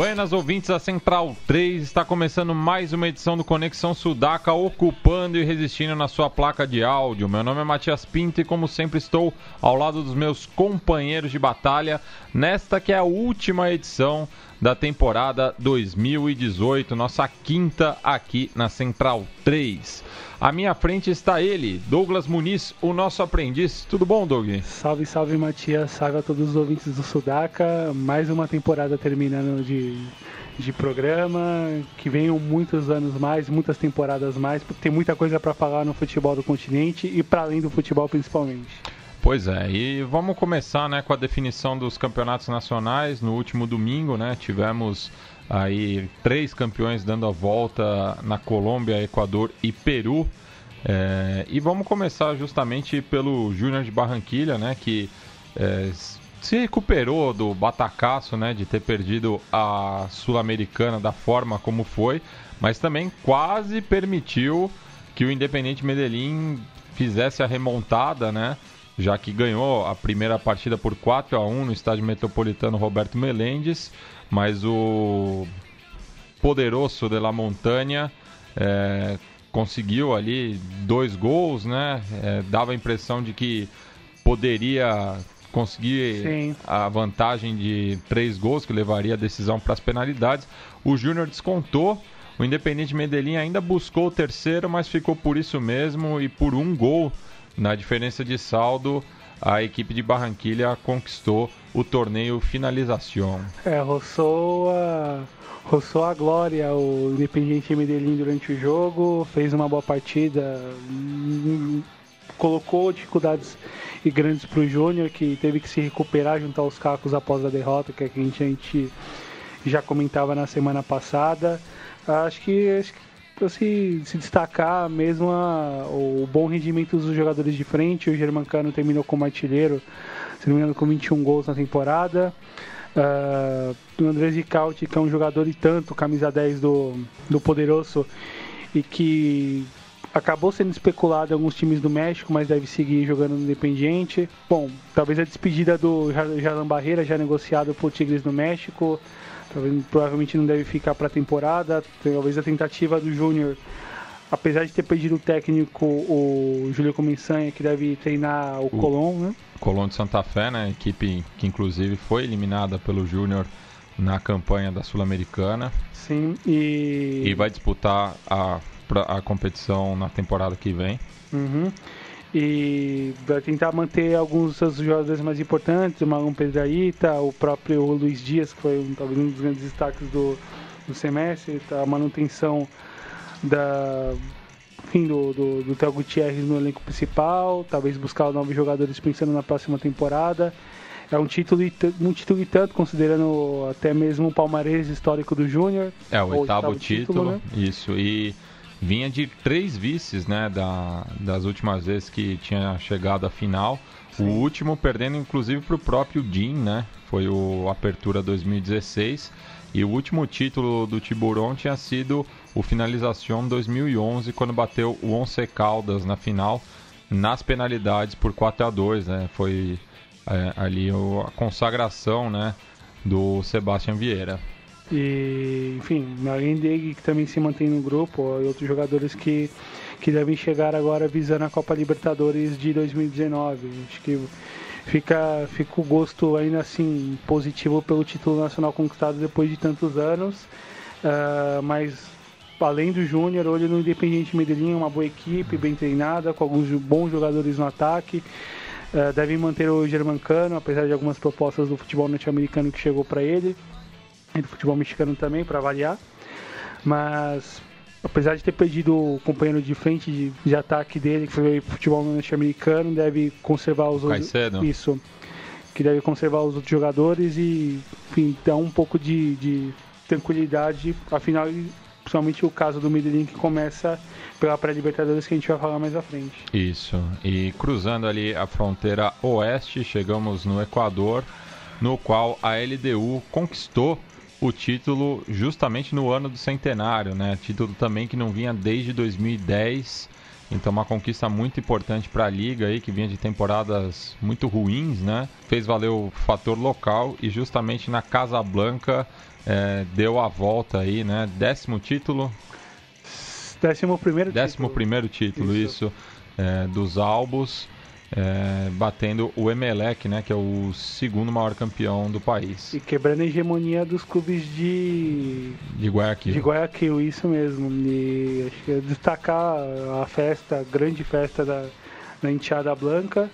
Buenas ouvintes da Central 3, está começando mais uma edição do Conexão Sudaca, ocupando e resistindo na sua placa de áudio. Meu nome é Matias Pinto e, como sempre, estou ao lado dos meus companheiros de batalha nesta que é a última edição da temporada 2018, nossa quinta aqui na Central 3. À minha frente está ele, Douglas Muniz, o nosso aprendiz. Tudo bom, Doug? Salve, salve, Matias. Salve a todos os ouvintes do Sudaca. Mais uma temporada terminando de, de programa. Que venham muitos anos mais, muitas temporadas mais, porque tem muita coisa para falar no futebol do continente e para além do futebol principalmente. Pois é, e vamos começar né, com a definição dos campeonatos nacionais. No último domingo, né, tivemos aí três campeões dando a volta na Colômbia, Equador e Peru. É, e vamos começar justamente pelo Júnior de Barranquilha, né, que é, se recuperou do batacaço né, de ter perdido a Sul-Americana da forma como foi, mas também quase permitiu que o Independente Medellín fizesse a remontada, né? Já que ganhou a primeira partida por 4 a 1 no estádio metropolitano Roberto Melendes, mas o poderoso de la Montanha é, conseguiu ali dois gols, né? É, dava a impressão de que poderia conseguir Sim. a vantagem de três gols, que levaria a decisão para as penalidades. O Júnior descontou. O Independente Medellín ainda buscou o terceiro, mas ficou por isso mesmo e por um gol na diferença de saldo a equipe de Barranquilha conquistou o torneio finalização. É, roçou a, roçou a glória o Independiente Medellín durante o jogo, fez uma boa partida, colocou dificuldades e grandes para o Júnior, que teve que se recuperar junto aos cacos após a derrota, que, é que a gente, a gente já comentava na semana passada. Acho que, acho que se, se destacar mesmo a, o bom rendimento dos jogadores de frente. O Germancano terminou como artilheiro, se não me engano, com 21 gols na temporada. Uh, o André Zicauti, que é um jogador e tanto, camisa 10 do, do Poderoso, e que acabou sendo especulado em alguns times do México, mas deve seguir jogando no Independiente. Bom, talvez a despedida do Jalan Barreira, já negociado por Tigres do México, talvez, provavelmente não deve ficar para a temporada. Talvez a tentativa do Júnior, apesar de ter perdido o técnico, o Júlio Comensanha, que deve treinar o, O- Colón, né? Colón de Santa Fé, né? Equipe que inclusive foi eliminada pelo Júnior na campanha da Sul-Americana Sim, e. e vai disputar a, a competição na temporada que vem. Uhum. E vai tentar manter alguns dos seus jogadores mais importantes, o Marlon Pedraíta, o próprio Luiz Dias, que foi um, talvez um dos grandes destaques do, do semestre, tá? a manutenção da, enfim, do, do, do Theo Gutierrez no elenco principal, talvez buscar novos jogadores pensando na próxima temporada. É um título, e um título e tanto, considerando até mesmo o palmarés histórico do Júnior. É, o oitavo oitavo título, título, né? isso. E vinha de três vices, né, da, das últimas vezes que tinha chegado à final. O último perdendo, inclusive, para o próprio Dean, né? Foi o Apertura 2016. E o último título do Tiburon tinha sido o Finalização 2011, quando bateu o Once Caldas na final, nas penalidades por 4 a 2 né? Foi é, ali a consagração, né, do Sebastião Vieira. E, enfim, dele que também se mantém no grupo, ó, e outros jogadores que, que devem chegar agora visando a Copa Libertadores de 2019. Acho que fica, fica o gosto ainda assim positivo pelo título nacional conquistado depois de tantos anos. Ah, mas além do Júnior, olho no Independiente Medellín, uma boa equipe, bem treinada, com alguns bons jogadores no ataque. Ah, devem manter o Germancano, apesar de algumas propostas do futebol norte-americano que chegou para ele e do futebol mexicano também, para variar. Mas, apesar de ter perdido o companheiro de frente de, de ataque dele, que foi o futebol norte-americano, deve conservar os outros. Isso. Que deve conservar os outros jogadores e, enfim, dar um pouco de, de tranquilidade. Afinal, principalmente o caso do Medellín que começa pela pré-libertadores que a gente vai falar mais à frente. Isso. E cruzando ali a fronteira oeste, chegamos no Equador, no qual a LDU conquistou o título justamente no ano do centenário, né? Título também que não vinha desde 2010. Então uma conquista muito importante para a liga aí que vinha de temporadas muito ruins, né? Fez valer o fator local e justamente na Casa Blanca é, deu a volta aí, né? Décimo título. Décimo primeiro Décimo título. primeiro título, isso, isso é, dos Albos é, batendo o Emelec, né, que é o segundo maior campeão do país. E quebrando a hegemonia dos clubes de de Guayaquil. De Guayaquil, isso mesmo. E acho que é destacar a festa, a grande festa da, da Enteada Blanca,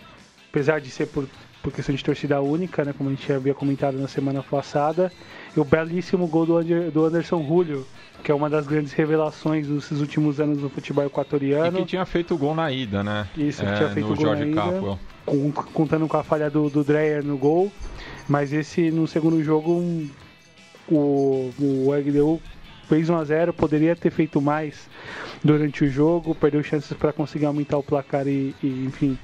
apesar de ser por, por questão de torcida única, né, como a gente havia comentado na semana passada, e o belíssimo gol do, Anderson Julio que é uma das grandes revelações dos últimos anos no futebol equatoriano. E que tinha feito o gol na ida, né? Isso, que é, tinha feito o gol Jorge na ida, Capwell. Contando com a falha do, do Dreyer no gol. Mas esse, no segundo jogo, um, o, o LDU fez 1 a 0 poderia ter feito mais durante o jogo, perdeu chances para conseguir aumentar o placar e, e, enfim,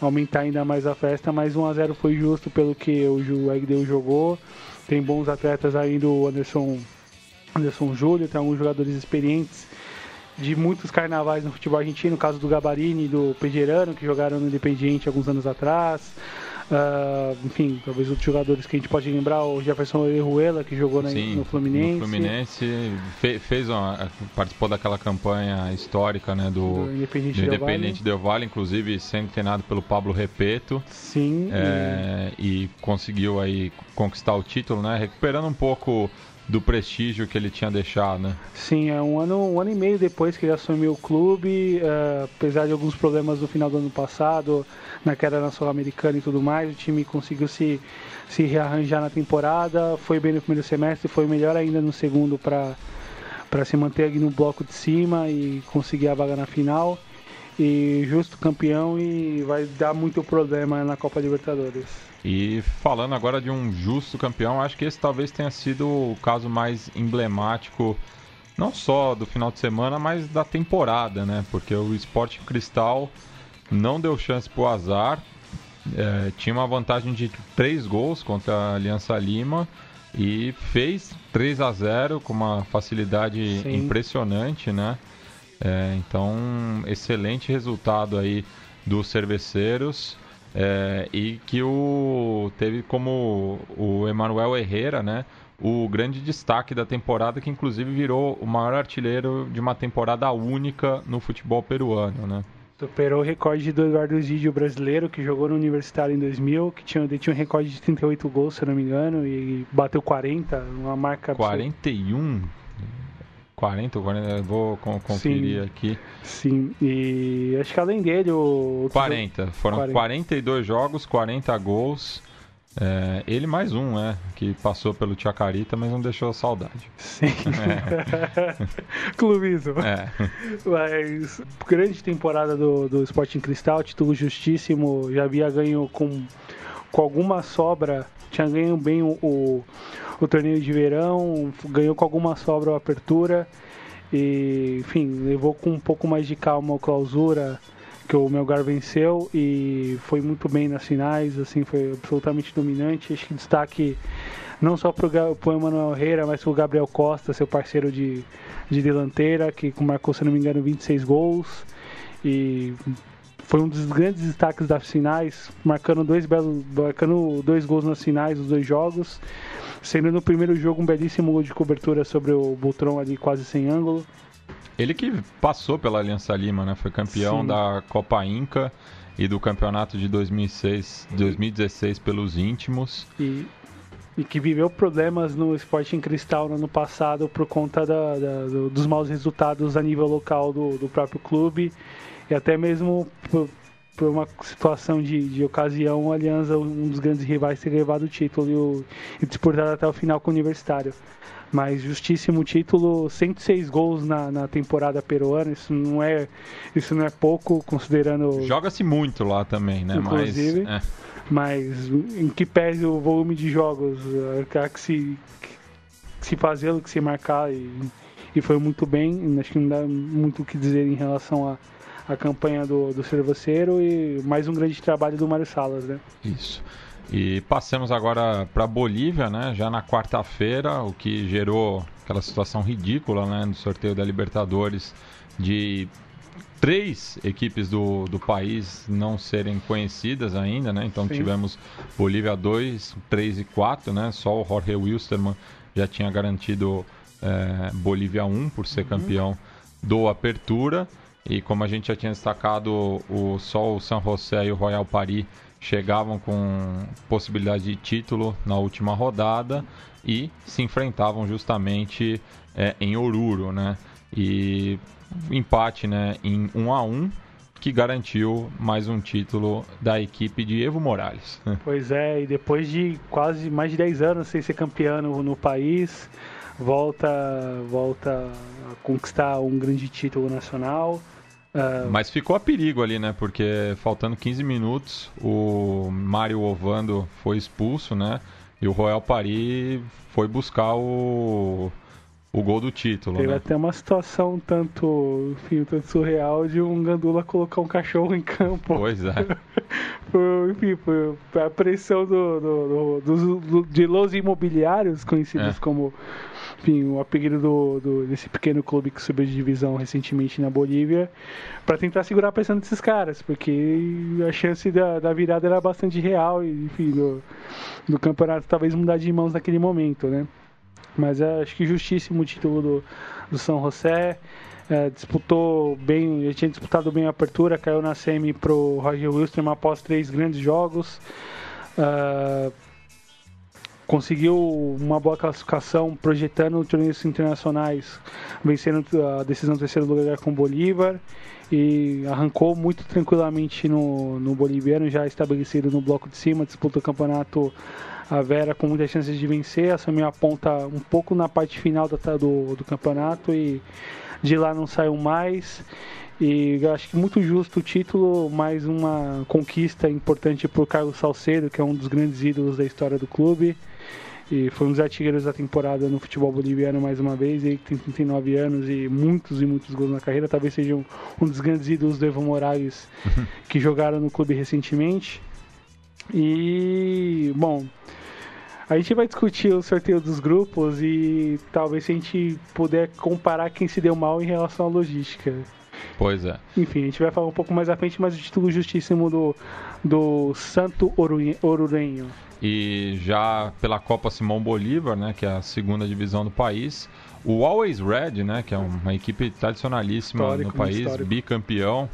aumentar ainda mais a festa, mas 1 a 0 foi justo pelo que o, o LDU jogou. Tem bons atletas aí do Anderson Anderson Júlio, tem alguns jogadores experientes de muitos carnavais no futebol argentino, o caso do Gabarini e do Pejerano, que jogaram no Independiente alguns anos atrás. Uh, enfim, talvez outros jogadores que a gente pode lembrar, o Jefferson Orejuela, que jogou na, Sim, no Fluminense. No Fluminense fe, fez uma, participou daquela campanha histórica né, do, do Independente, do Independente Del Valle, inclusive sendo treinado pelo Pablo Repeto. Sim. É, e... e conseguiu aí conquistar o título, né? Recuperando um pouco do prestígio que ele tinha deixado, né? Sim, é um ano, um ano e meio depois que ele assumiu o clube, uh, apesar de alguns problemas no final do ano passado, na queda na Sul-Americana e tudo mais, o time conseguiu se, se rearranjar na temporada, foi bem no primeiro semestre, foi melhor ainda no segundo para para se manter no bloco de cima e conseguir a vaga na final. E justo campeão e vai dar muito problema na Copa Libertadores. E falando agora de um justo campeão, acho que esse talvez tenha sido o caso mais emblemático, não só do final de semana, mas da temporada, né? Porque o Sport Cristal não deu chance para o azar, é, tinha uma vantagem de 3 gols contra a Aliança Lima e fez 3 a 0 com uma facilidade Sim. impressionante, né? É, então, excelente resultado aí dos cerveceiros. É, e que o teve como o Emanuel Herrera, né, o grande destaque da temporada, que inclusive virou o maior artilheiro de uma temporada única no futebol peruano, né? Superou o recorde do Eduardo Zidio brasileiro, que jogou no Universitário em 2000, que tinha, tinha um recorde de 38 gols, se não me engano, e bateu 40, uma marca... 41? 40 ou 40, vou conferir sim, aqui. Sim, e acho que além dele o... 40, foram 40. 42 jogos, 40 gols. É, ele mais um, né? Que passou pelo Chacarita, mas não deixou saudade. Sim. É. Clubismo. É. Mas grande temporada do, do Sporting Cristal, título justíssimo. Já havia ganho com, com alguma sobra. Tinha ganho bem o, o, o torneio de verão, ganhou com alguma sobra a apertura. E, enfim, levou com um pouco mais de calma a clausura que o Melgar venceu e foi muito bem nas finais, assim, foi absolutamente dominante. Acho que destaque não só para o Emanuel Reira, mas para o Gabriel Costa, seu parceiro de, de delanteira, que marcou, se não me engano, 26 gols. E foi um dos grandes destaques das finais, marcando dois, belos, marcando dois gols nas finais, os dois jogos. Sendo no primeiro jogo um belíssimo gol de cobertura sobre o Butron ali, quase sem ângulo. Ele que passou pela Aliança Lima, né? Foi campeão Sim. da Copa Inca e do campeonato de 2006, 2016 pelos íntimos. E, e que viveu problemas no Sporting Cristal no ano passado por conta da, da, do, dos maus resultados a nível local do, do próprio clube e até mesmo por, por uma situação de, de ocasião, o Aliança, um dos grandes rivais, ter levado o título e, o, e disputado até o final com o Universitário mas justíssimo título, 106 gols na, na temporada peruana, isso não é isso não é pouco considerando joga-se muito lá também, né? Inclusive, mas, é. mas em que pese o volume de jogos, há que se que se fazê-lo, que se marcar e e foi muito bem. Acho que não dá muito o que dizer em relação a a campanha do, do Cervoceiro e mais um grande trabalho do Mário Salas, né? Isso. E passemos agora para Bolívia, né? Já na quarta-feira, o que gerou aquela situação ridícula, né? No sorteio da Libertadores de três equipes do, do país não serem conhecidas ainda, né? Então Sim. tivemos Bolívia 2, 3 e 4, né? Só o Jorge Wilstermann já tinha garantido é, Bolívia 1 por ser uhum. campeão do Apertura. E como a gente já tinha destacado, o só o San José e o Royal Paris chegavam com possibilidade de título na última rodada e se enfrentavam justamente é, em Oruro, né? E empate, né, em 1 a 1 que garantiu mais um título da equipe de Evo Morales. Pois é, e depois de quase mais de 10 anos sem ser campeão no país, volta volta a conquistar um grande título nacional. Uh... Mas ficou a perigo ali, né? Porque faltando 15 minutos, o Mário Ovando foi expulso, né? E o Royal Paris foi buscar o, o gol do título. Teve né? até uma situação tanto, enfim, tanto surreal de um Gandula colocar um cachorro em campo. Pois é. por, enfim, por, a pressão do, do, do, do, de los imobiliários, conhecidos é. como enfim, o apelido do, do, desse pequeno clube que subiu de divisão recentemente na Bolívia, para tentar segurar a pressão desses caras, porque a chance da, da virada era bastante real e, enfim, do, do campeonato talvez mudar de mãos naquele momento, né? Mas é, acho que justíssimo o título do, do São José. É, disputou bem, já tinha disputado bem a apertura, caiu na semi pro Roger Wilson após três grandes jogos. Uh, conseguiu uma boa classificação projetando torneios internacionais, vencendo a decisão do terceiro lugar com o Bolívar e arrancou muito tranquilamente no, no boliviano, já estabelecido no bloco de cima, disputou o campeonato a Vera com muitas chances de vencer, a ponta um pouco na parte final do, do, do campeonato e de lá não saiu mais. E acho que muito justo o título, mais uma conquista importante para o Carlos Salcedo, que é um dos grandes ídolos da história do clube. E foi um dos artilheiros da temporada no futebol boliviano mais uma vez. Ele tem 39 anos e muitos e muitos gols na carreira. Talvez seja um, um dos grandes ídolos do Evo Morales que jogaram no clube recentemente. E, bom, a gente vai discutir o sorteio dos grupos e talvez se a gente puder comparar quem se deu mal em relação à logística. Pois é. Enfim, a gente vai falar um pouco mais à frente, mas o título justíssimo do, do Santo Orurenho e já pela Copa Simão Bolívar, né, que é a segunda divisão do país, o Always Red, né, que é uma equipe tradicionalíssima histórico, no país, histórico. bicampeão,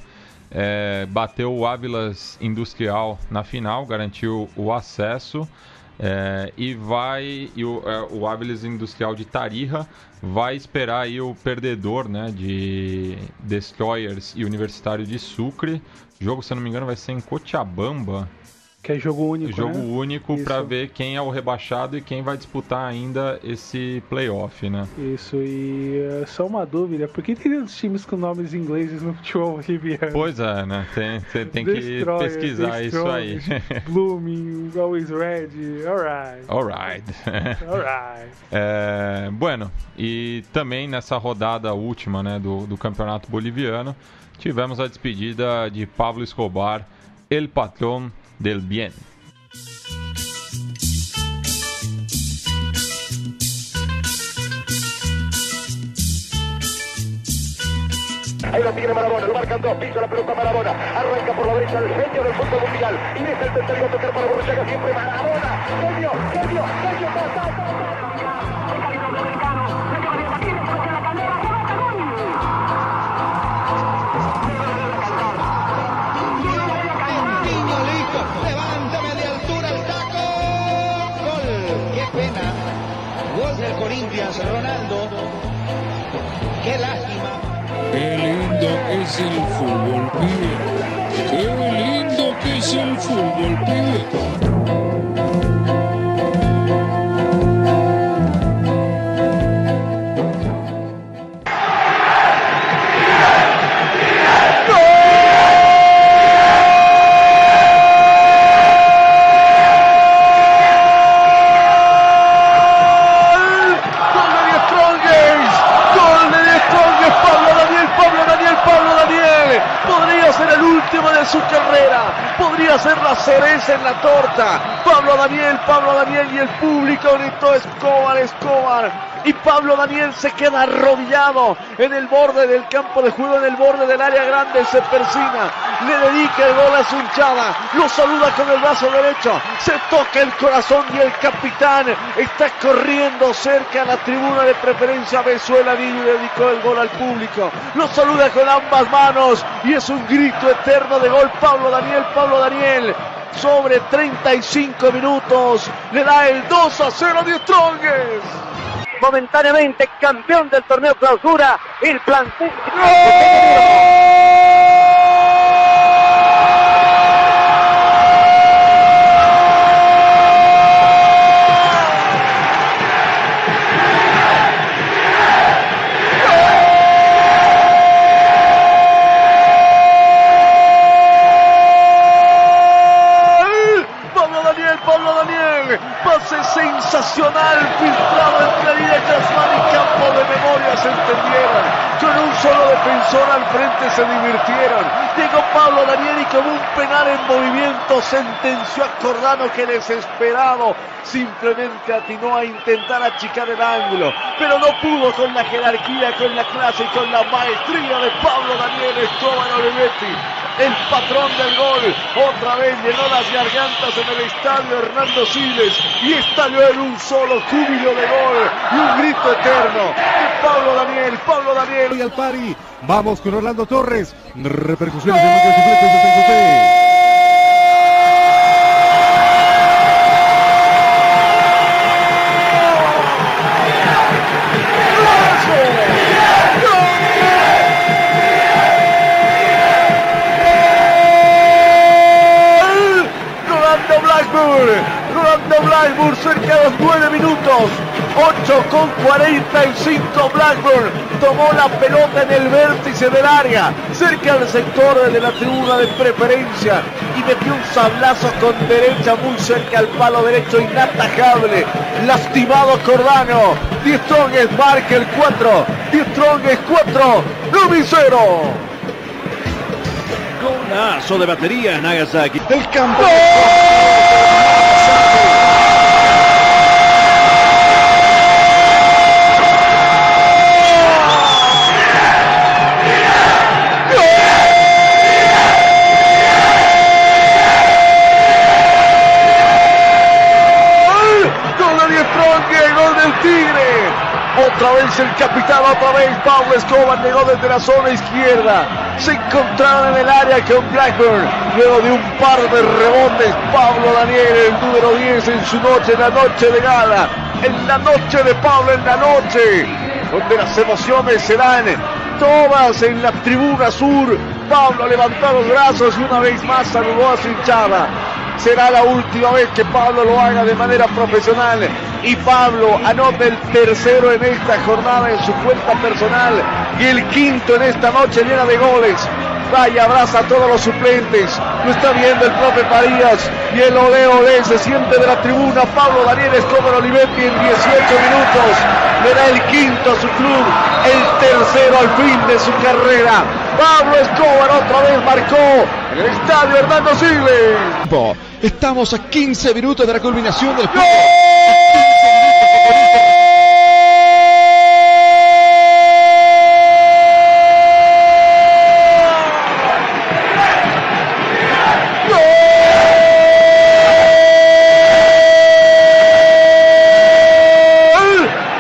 é, bateu o Ávilas Industrial na final, garantiu o acesso. É, e vai e o, é, o Ávilas Industrial de Tarija vai esperar aí o perdedor né, de Destroyers e Universitário de Sucre. O jogo, se eu não me engano, vai ser em Cochabamba. Que é jogo único. Jogo né? único para ver quem é o rebaixado e quem vai disputar ainda esse playoff, né? Isso, e é só uma dúvida: por que tem tantos times com nomes ingleses no futebol boliviano? Pois é, né? Tem, tem, tem que pesquisar isso aí. Blooming, Always Red, alright. Alright. alright. é, bueno, e também nessa rodada última né, do, do campeonato boliviano, tivemos a despedida de Pablo Escobar, El Patrón del bien. Ahí lo tiene Marabona, lo marcan dos, pisa la pelota Marabona, arranca por la derecha el genio del fútbol mundial, y deja el tercero tocar para Borruchaga, siempre Marabona, genio, genio, genio, ta, ta, Corinthians, Ronaldo. Qué lástima. Qué lindo es el fútbol, pibe. Qué lindo que es el fútbol, pibe. Escobar, Escobar. Y Pablo Daniel se queda arrodillado en el borde del campo de juego, en el borde del área grande, se persina, le dedica el gol a su hinchada, lo saluda con el brazo derecho, se toca el corazón y el capitán está corriendo cerca a la tribuna de preferencia Venezuela y dedicó el gol al público, lo saluda con ambas manos y es un grito eterno de gol Pablo Daniel, Pablo Daniel. Sobre 35 minutos le da el 2 a 0 de Strongest momentáneamente campeón del torneo clausura, el plantel. Pablo solo defensor al frente se divirtieron. Llegó Pablo Daniel y con un penal en movimiento sentenció a Cordano que desesperado simplemente atinó a intentar achicar el ángulo, pero no pudo con la jerarquía, con la clase y con la maestría de Pablo Daniel Escobar Olivetti el patrón del gol. Otra vez llenó las gargantas en el estadio Hernando Siles y estalló en un solo júbilo de gol y un grito eterno Pablo Daniel, Pablo Daniel. Y al pari, vamos con Orlando Torres. Repercusiones en marca suplentes de San José. Blackburn cerca de los 9 minutos, 8 con 45 Blackburn tomó la pelota en el vértice del área, cerca del sector de la tribuna de preferencia y metió un sablazo con derecha muy cerca al palo derecho inatajable, lastimado Cordano, Die Strongest marca el 4, Die Strongest 4, Rubí 0. Golazo de batería Nagasaki. Del campo. Otra vez el capitán, otra vez Pablo Escobar llegó desde la zona izquierda. Se encontraron en el área con Blackburn. Luego de un par de rebotes, Pablo Daniel, el número 10 en su noche, en la noche de gala. En la noche de Pablo, en la noche, donde las emociones serán todas en la tribuna sur. Pablo levantó los brazos y una vez más saludó a su hinchada. Será la última vez que Pablo lo haga de manera profesional. Y Pablo anota el tercero en esta jornada en su cuenta personal y el quinto en esta noche llena de goles. Vaya, abraza a todos los suplentes. Lo está viendo el profe Parías y el ole ole se siente de la tribuna. Pablo Daniel Escobar Olivetti en 18 minutos. Le da el quinto a su club, el tercero al fin de su carrera. Pablo Escobar otra vez marcó en el estadio Hernando Siles. Estamos a 15 minutos de la culminación del juego.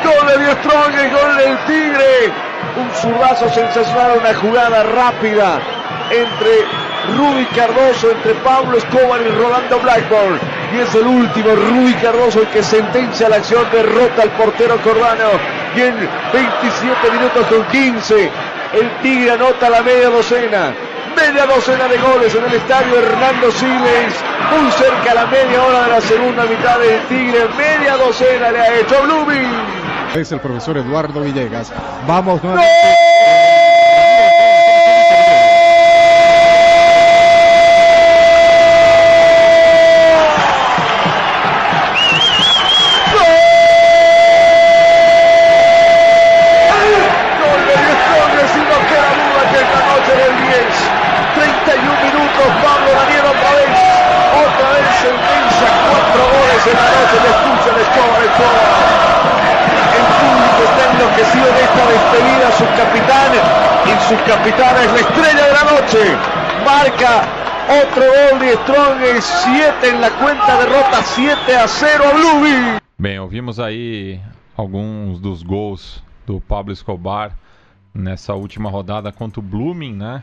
Gol de Die Strong, el gol del Tigre. Un zurdazo sensacional, una jugada rápida entre Rudy Cardoso, entre Pablo Escobar y Rolando Blackburn. Y es el último, Rudy Cardoso, el que sentencia la acción, derrota al portero Cordano. Y en 27 minutos con 15, el Tigre anota la media docena. Media docena de goles en el estadio Hernando Siles, muy cerca a la media hora de la segunda mitad del Tigre. Media docena le ha hecho Blooming. Es el profesor Eduardo Villegas. Vamos nuevamente. Strong, 7 en la cuenta, derrota 7 a 0 a Blueby. Bem, ouvimos aí alguns dos gols do Pablo Escobar nessa última rodada contra o Blooming, né?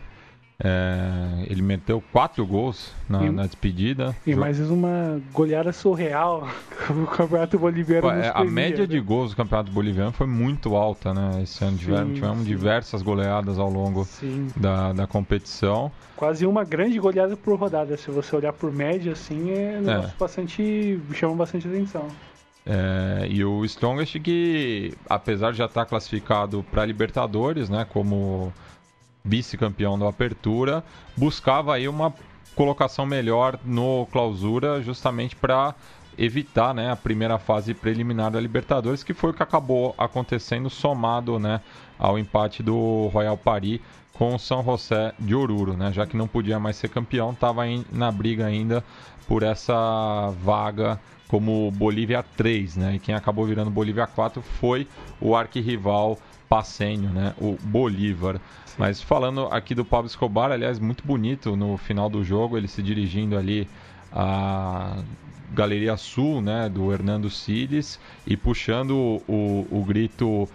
É, ele meteu quatro gols na, E- na despedida. E mais uma goleada surreal. o campeonato boliviano. Pô, é, a premia, média né? de gols do Campeonato Boliviano foi muito alta, né? Esse ano Sim, tivemos, tivemos diversas goleadas ao longo da, da competição. Quase uma grande goleada por rodada. Se você olhar por média, assim, é um negócio bastante. chama bastante atenção. É, e o Strongest que, apesar de já estar classificado para Libertadores, né, como vice-campeão da Apertura, buscava aí uma colocação melhor no Clausura, justamente para evitar, né, a primeira fase preliminar da Libertadores, que foi o que acabou acontecendo somado, né, ao empate do Royal Paris com o São José de Oruro, né, já que não podia mais ser campeão, estava na briga ainda por essa vaga como Bolívia 3, né? E quem acabou virando Bolívia 4 foi o arquirrival passenho, né? O Bolívar. Mas falando aqui do Pablo Escobar, aliás, muito bonito no final do jogo, ele se dirigindo ali à Galeria Sul, né? Do Hernando Siles e puxando o, o grito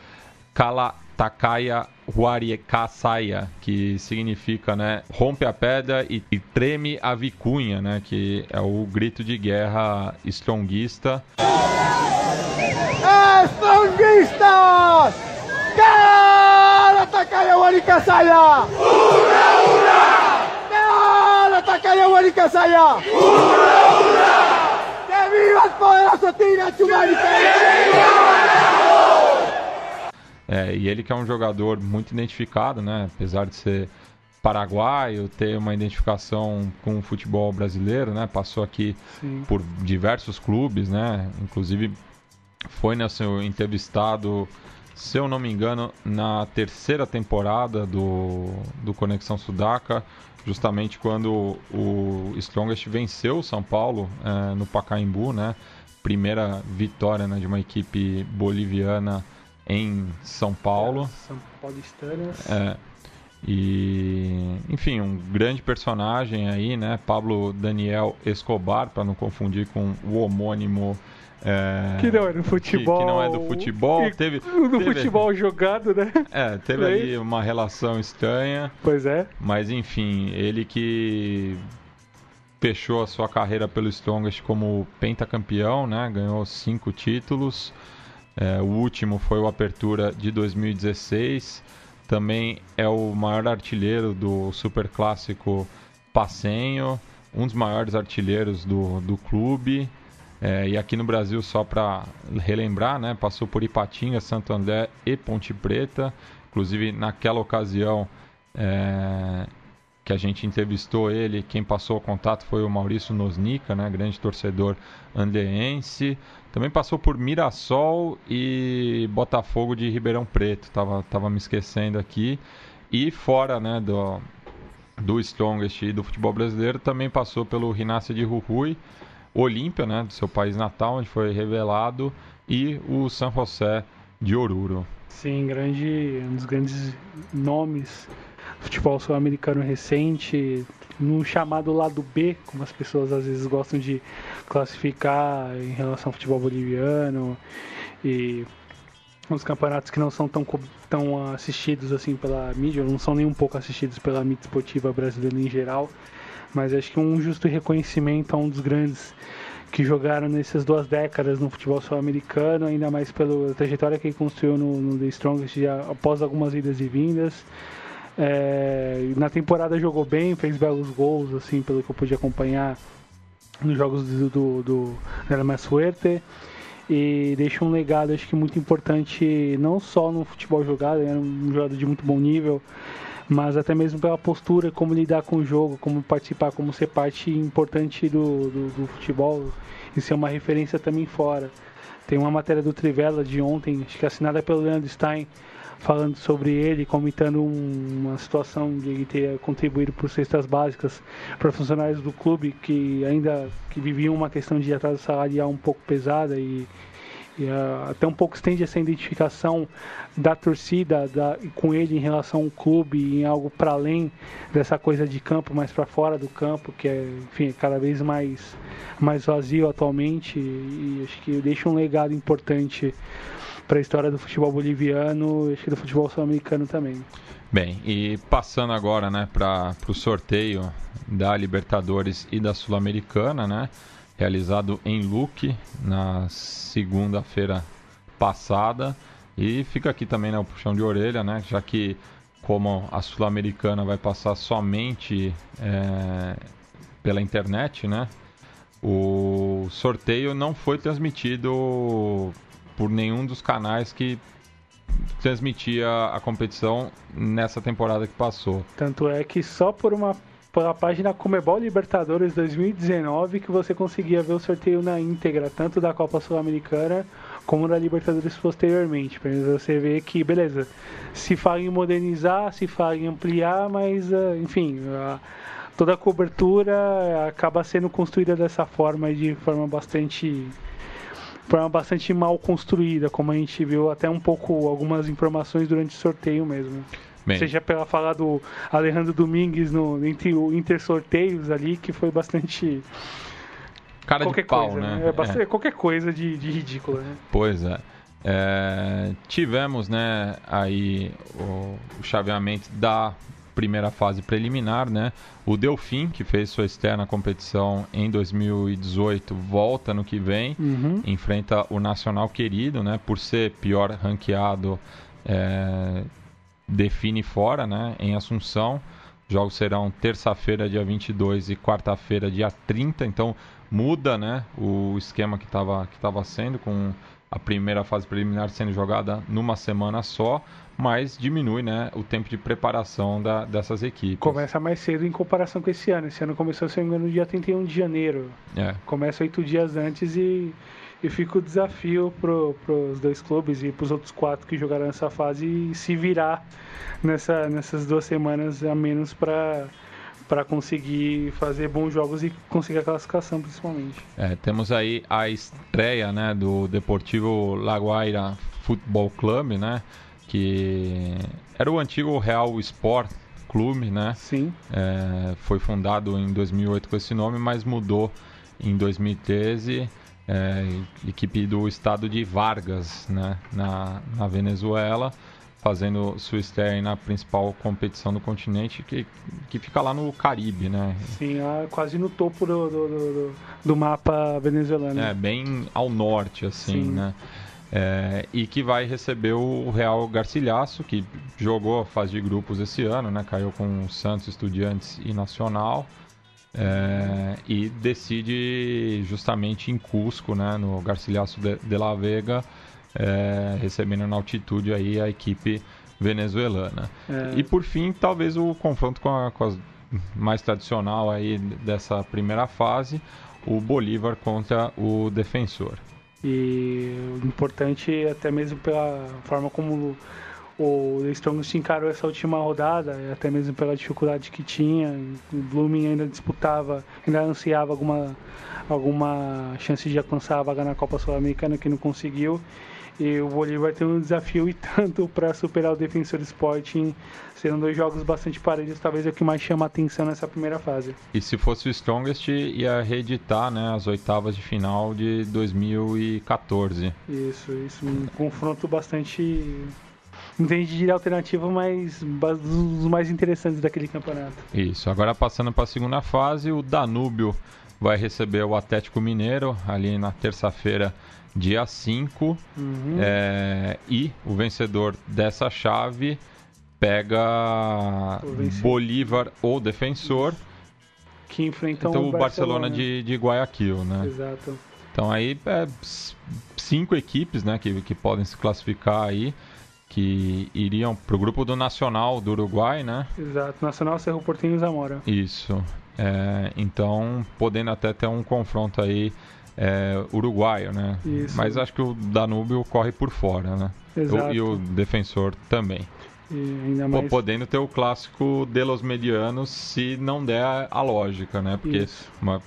Kala Takaya Huariekasaya, que significa, né, rompe a pedra e, e treme a vicunha, né, que é o grito de guerra stronguista. ¡Estronguistas! ¡Cara Takaya Warikasaya! ¡Hurra, hurra! ¡Cara Takaya Warikasaya! ¡Hurra, hurra! ¡Que viva el poderoso Tigre É, e ele que é um jogador muito identificado, né, apesar de ser paraguaio, ter uma identificação com o futebol brasileiro, né, passou aqui Sim. por diversos clubes, né, inclusive foi né, seu entrevistado, se eu não me engano, na terceira temporada do, do Conexão Sudaca, justamente quando o Strongest venceu o São Paulo eh, no Pacaembu, né? Primeira vitória né, de uma equipe boliviana em São Paulo. São Paulistanas. É, e, enfim, um grande personagem aí, né? Pablo Daniel Escobar, para não confundir com o homônimo. É, Que não é do que- futebol. Que, não é do futebol. Teve, No teve- futebol jogado, né? É, teve Foi ali uma relação estranha. Pois é. Mas enfim, ele que fechou a sua carreira pelo Strongest como pentacampeão, né? Ganhou cinco títulos. É, o último foi o Apertura de 2016. Também é o maior artilheiro do Super Clássico Passenho, um dos maiores artilheiros do, do clube. É, e aqui no Brasil, só para relembrar, né, passou por Ipatinga, Santo André e Ponte Preta. Inclusive, naquela ocasião é, que a gente entrevistou ele, quem passou o contato foi o Maurício Nosnica, né, grande torcedor andeense. Também passou por Mirassol e Botafogo de Ribeirão Preto, tava, tava me esquecendo aqui. E fora né, do, do Strongest e do futebol brasileiro, também passou pelo Rinácia de Jujuy, Olímpia, né, do seu país natal, onde foi revelado, e o San José de Oruro. Sim, grande, um dos grandes nomes do futebol sul-americano recente, no chamado lado B, como as pessoas às vezes gostam de classificar em relação ao futebol boliviano e os campeonatos que não são tão, tão assistidos assim pela mídia, não são nem um pouco assistidos pela mídia esportiva brasileira em geral, mas acho que um justo reconhecimento a um dos grandes que jogaram nessas duas décadas no futebol sul-americano, ainda mais pela trajetória que ele construiu no, no The Strongest já após algumas idas e vindas. É, na temporada jogou bem, fez belos gols, assim, pelo que eu pude acompanhar nos jogos do, do, do Real Mais Fuerte. E deixa um legado, acho que muito importante, não só no futebol jogado, era um jogador de muito bom nível, mas até mesmo pela postura, como lidar com o jogo, como participar, como ser parte importante do, do, do futebol e ser uma referência também fora. Tem uma matéria do Trivela de ontem, acho que assinada pelo Leandro Stein, falando sobre ele, comentando um- uma situação de ele ter contribuído por cestas básicas para funcionários do clube que ainda que viviam uma questão de atraso salarial um pouco pesada e, E uh, até um pouco estende essa identificação da torcida da, com ele em relação ao clube, em algo para além dessa coisa de campo, mais para fora do campo, que é, enfim, cada vez mais, mais vazio atualmente. E, e acho que deixa um legado importante para a história do futebol boliviano e acho que do futebol sul-americano também. Bem, e passando agora né, para o sorteio da Libertadores e da Sul-Americana, né, realizado em Luque na segunda-feira passada. E fica aqui também né, o puxão de orelha, né, já que como a Sul-Americana vai passar somente é, pela internet, né, o sorteio não foi transmitido por nenhum dos canais que transmitia a competição nessa temporada que passou. Tanto é que só por uma pela página Comebol Libertadores 2019 que você conseguia ver o sorteio na íntegra, tanto da Copa Sul-Americana como da Libertadores posteriormente. Para você ver que, beleza, se fala em modernizar, se fala em ampliar, mas, ah, enfim, toda a cobertura acaba sendo construída dessa forma, de forma bastante forma bastante mal construída, como a gente viu até um pouco algumas informações durante o sorteio mesmo. Bem. Seja pela fala do Alejandro Domingues no, entre o Inter sorteios ali, que foi bastante. Cara qualquer de pau, coisa, né? né? É bastante, é. Qualquer coisa de, de ridícula, né? Pois é. é. tivemos, né, aí o, o chaveamento da primeira fase preliminar, né? O Delfim, que fez sua externa competição em 2018, volta no que vem, uhum. enfrenta o Nacional Querido, né? Por ser pior ranqueado, é, define fora, né? Em Assunção. Jogos serão terça-feira, dia 22 e quarta-feira, dia 30. Então muda, né? O esquema que estava que tava sendo com a primeira fase preliminar sendo jogada numa semana só mas diminui né, o tempo de preparação da, dessas equipes. Começa mais cedo em comparação com esse ano. Esse ano começou, se não me engano, no dia 31 de janeiro. É. Começa oito dias antes e, e fica o desafio para os dois clubes e para os outros quatro que jogaram essa fase se virar nessa, nessas duas semanas a menos para para conseguir fazer bons jogos e conseguir a classificação principalmente. É, temos aí a estreia né, do Deportivo Laguaira Futebol Clube, né? que era o antigo Real Sport Clube, né? Sim. É, foi fundado em 2008 com esse nome, mas mudou em 2013. É, equipe do estado de Vargas, né? Na, na Venezuela, fazendo sua estreia na principal competição do continente, que, que fica lá no Caribe, né? Sim, quase no topo do, do, do, do mapa venezuelano. É, bem ao norte, assim, Sim. né? É, e que vai receber o Real Garcilhaço, que jogou a fase de grupos esse ano, né? caiu com Santos, Estudiantes e Nacional. É, e decide justamente em Cusco, né, no Garcilhaço de, de la Vega, é, recebendo na altitude aí a equipe venezuelana. É. E por fim, talvez o confronto com a, com a mais tradicional aí dessa primeira fase, o Bolívar contra o Defensor. E importante, até mesmo pela forma como o The Strongest encarou essa última rodada, até mesmo pela dificuldade que tinha, o Blooming ainda disputava, ainda ansiava alguma, alguma chance de alcançar a vaga na Copa Sul-Americana que não conseguiu. E o Bolívar tem um desafio e tanto para superar o Defensor Sporting. Serão dois jogos bastante parelhos, talvez é o que mais chama a atenção nessa primeira fase. E se fosse o Strongest, ia reeditar né, as oitavas de final de 2014. Isso, isso. Um confronto bastante. Tem de alternativa, mas dos mais interessantes daquele campeonato. Isso. Agora passando para a segunda fase, o Danúbio vai receber o Atlético Mineiro ali na terça-feira dia 5. Uhum. É, e o vencedor dessa chave pega Bolívar ou Defensor. Que enfrentam então, o Barcelona, Barcelona de, de Guayaquil, né? Exato. Então aí é cinco equipes né, que, que podem se classificar aí, que iriam para o grupo do Nacional do Uruguai, né? Exato, Nacional, Cerro Portinho e Zamora. Isso. É, então, podendo até ter um confronto aí é, uruguaio, né? Isso. Mas acho que o Danúbio corre por fora, né? Exato. E o defensor também. Mais... podendo ter o clássico de los medianos se não der a lógica, né? Porque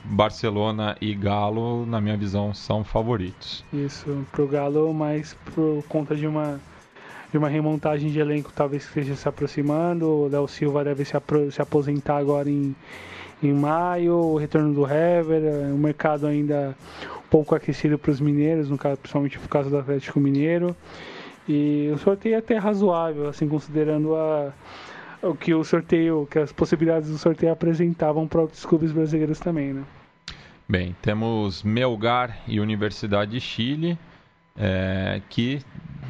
Barcelona e Galo, na minha visão, são favoritos. Isso, pro Galo, mas por conta de uma de uma remontagem de elenco talvez esteja se aproximando. O Léo Silva deve se, se aposentar agora em, em maio, o retorno do Hever, eh, o mercado ainda um pouco aquecido para os mineiros, no caso, principalmente por causa do Atlético Mineiro. E o sorteio é até razoável, assim, considerando a, o que o sorteio, que as possibilidades do sorteio apresentavam para outros clubes brasileiros também, né? Bem, temos Melgar e Universidade de Chile, é, que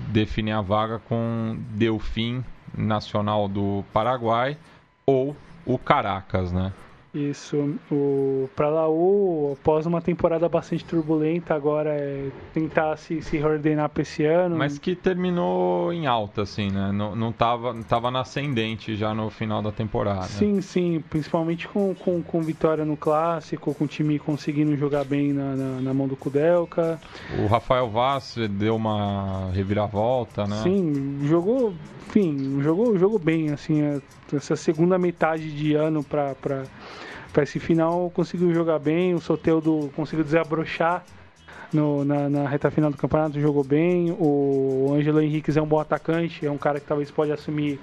definem a vaga com Delfim Nacional do Paraguai ou o Caracas, né? Isso, o para Laú, após uma temporada bastante turbulenta, agora é tentar se, se reordenar para esse ano. Mas que terminou em alta, assim, né? Não, não tava, tava na ascendente já no final da temporada. Sim, sim, principalmente com, com, com vitória no clássico, com o time conseguindo jogar bem na, na, na mão do Kudelka. O Rafael Vaz deu uma reviravolta, né? Sim, jogou, enfim, jogou, jogou bem, assim, é, essa segunda metade de ano para para esse final conseguiu jogar bem, o Soteldo conseguiu desabrochar no, na, na reta final do campeonato, jogou bem, o Ângelo Henriquez é um bom atacante, é um cara que talvez pode assumir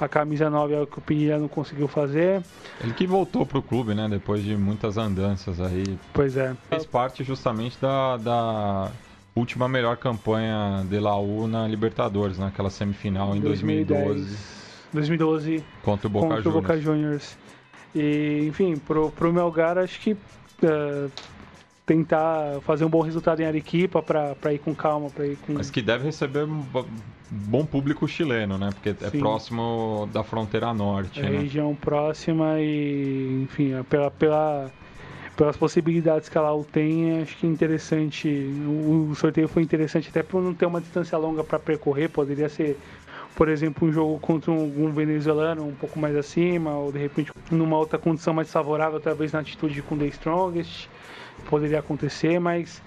a camisa 9, é o que o Pinilha não conseguiu fazer. Ele que voltou pro clube, né? Depois de muitas andanças aí. Pois é. Fez parte justamente da, da última melhor campanha de Laú na Libertadores, naquela semifinal em 2012 2012 contra o Boca contra o Juniors. Boca Juniors. E, enfim, pro, pro Melgar, acho que eh, tentar fazer um bom resultado em Arequipa para ir com calma, para ir com... Mas que deve receber um bo- bom público chileno, né? Porque é Sim. próximo da fronteira norte, a né? região próxima e, enfim, pela, pela, pelas possibilidades que a Laú tem, acho que é interessante. O, o sorteio foi interessante até por não ter uma distância longa para percorrer, poderia ser, por exemplo, um jogo contra um, venezuelano um pouco mais acima, ou de repente numa outra condição mais favorável, talvez na atitude com The Strongest, poderia acontecer, mas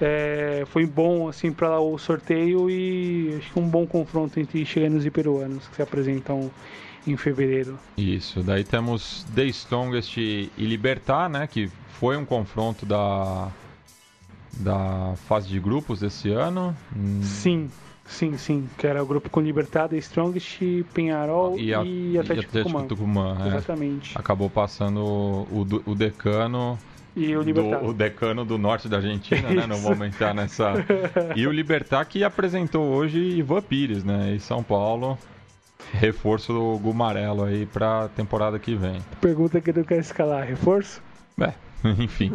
é, foi bom assim para o sorteio e acho que um bom confronto entre chilenos e peruanos que se apresentam em fevereiro. Isso, daí temos The Strongest e Libertar, né? Que foi um confronto da, da fase de grupos desse ano. Hum, Sim, sim, sim. Que era o grupo com Libertad, Strongest, Penharol E, e, a, Atlético, Tucumã. Tucumã, é. Exatamente. Acabou passando o, o decano E o Libertad. do, o decano do norte da Argentina, né? Não Isso. vamos entrar nessa. E o Libertar que apresentou hoje Ivan Pires, né? E São Paulo. Reforço do Gumarelo aí pra temporada que vem. Pergunta que não quer escalar, reforço? É, enfim.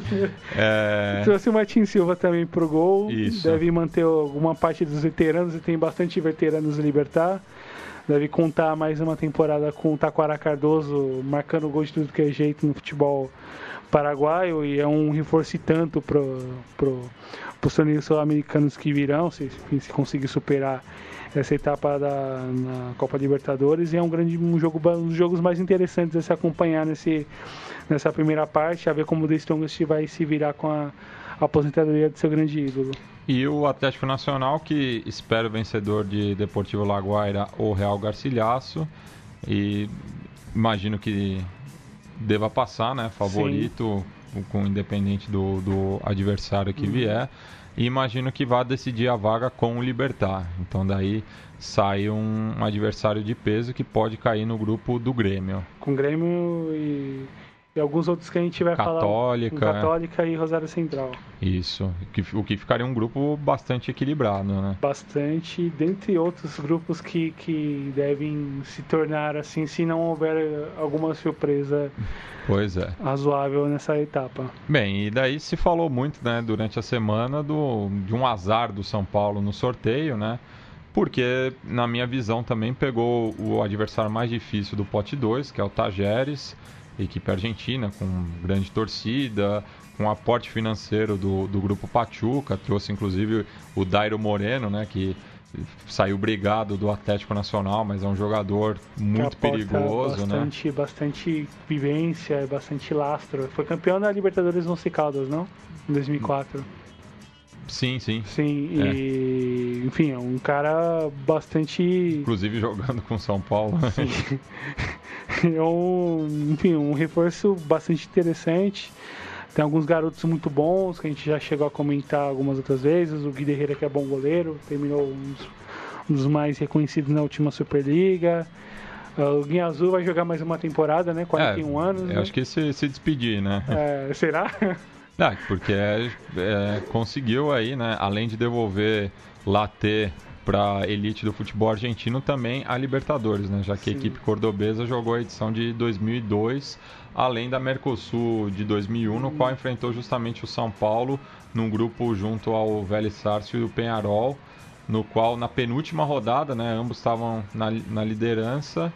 É, Trouxe o Martin Silva também pro gol. Isso. Deve manter alguma parte dos veteranos, e tem bastante veteranos no Libertar. Deve contar mais uma temporada com o Taquara Cardoso marcando gol de tudo que é jeito no futebol paraguaio e é um reforço tanto pro, pro, torneios sul-americanos que virão, se, se conseguir superar essa etapa da na Copa Libertadores e é um grande um jogo um dos jogos mais interessantes a se acompanhar nesse nessa primeira parte, a ver como o The Strongest vai se virar com a, a aposentadoria de seu grande ídolo. E o Atlético Nacional, que espera o vencedor de Deportivo Laguaira ou Real Garcilhaço. E imagino que deva passar, né? Favorito, com independente do, do adversário que Uhum. vier. E imagino que vá decidir a vaga com o Libertar. Então daí sai um adversário de peso que pode cair no grupo do Grêmio. Com Grêmio e, e alguns outros que a gente vai Católica, falar. Católica e Rosário Central. Isso. Que- O que ficaria um grupo bastante equilibrado, né? Bastante, dentre outros grupos que, que devem se tornar assim se não houver alguma surpresa Pois é. razoável nessa etapa. Bem, e daí se falou muito, né, durante a semana do, de um azar do São Paulo no sorteio, né? Porque, na minha visão, também pegou o adversário mais difícil do pote 2, que é o Tajeres, equipe argentina, com grande torcida, com aporte financeiro do, do grupo Pachuca, trouxe inclusive o Dairo Moreno, né, que saiu brigado do Atlético Nacional, mas é um jogador muito perigoso, né? bastante, Bastante vivência, bastante lastro. Foi campeão da Libertadores Once Caldas, não? Em 2004. Sim, sim. Sim, É. e enfim, é um cara bastante. Inclusive jogando com São Paulo. Sim. é um, enfim, um reforço bastante interessante. Tem alguns garotos muito bons que a gente já chegou a comentar algumas outras vezes. O Guilherme que é bom goleiro, terminou um dos, um dos mais reconhecidos na última Superliga. Uh, o Guinha Azul vai jogar mais uma temporada, né? 41 é, anos. Eu né? acho que se, se despedir, né? É, será? Não, porque é, é, conseguiu aí, né? Além de devolver Latte para elite do futebol argentino, também a Libertadores, né? Já que Sim. a equipe cordobesa jogou a edição de 2002, além da Mercosul de 2001, no qual enfrentou justamente o São Paulo num grupo junto ao Vélez Sarsfield e o Penharol no qual na penúltima rodada, né, ambos estavam na, na liderança.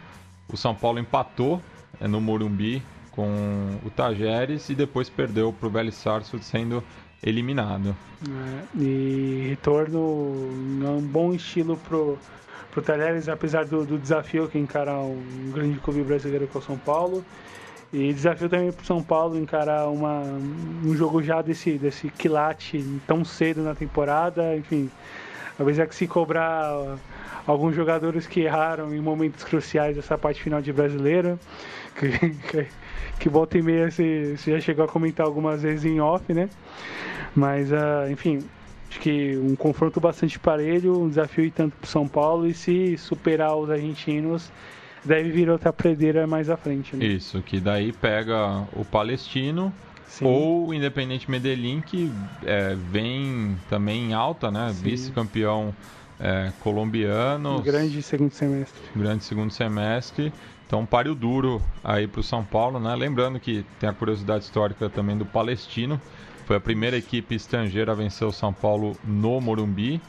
O São Paulo empatou é, no Morumbi com o Tajeres e depois perdeu para o Vélez Sarsfield sendo eliminado. É, e retorno um bom estilo pro pro Tajeres, apesar do, do desafio que encarar um grande clube brasileiro com o São Paulo. E desafio também para São Paulo encarar uma, um jogo já desse, desse quilate tão cedo na temporada, enfim, Talvez é que se cobrar alguns jogadores que erraram em momentos cruciais dessa parte final de brasileiro, que, que, que volta e meia você, já chegou a comentar algumas vezes em off, né? Mas, uh, enfim, acho que um confronto bastante parelho, um desafio e tanto para São Paulo, e se superar os argentinos, deve vir outra predeira mais à frente. Né? Isso, que daí pega o palestino Sim. Ou o Independente Medellín, que é, vem também em alta, né? Vice-campeão é, colombiano. grande segundo semestre. Grande segundo semestre. Então, páreo duro aí para o São Paulo, né? Lembrando que tem a curiosidade histórica também do Palestino. Foi a primeira equipe estrangeira a vencer o São Paulo no Morumbi,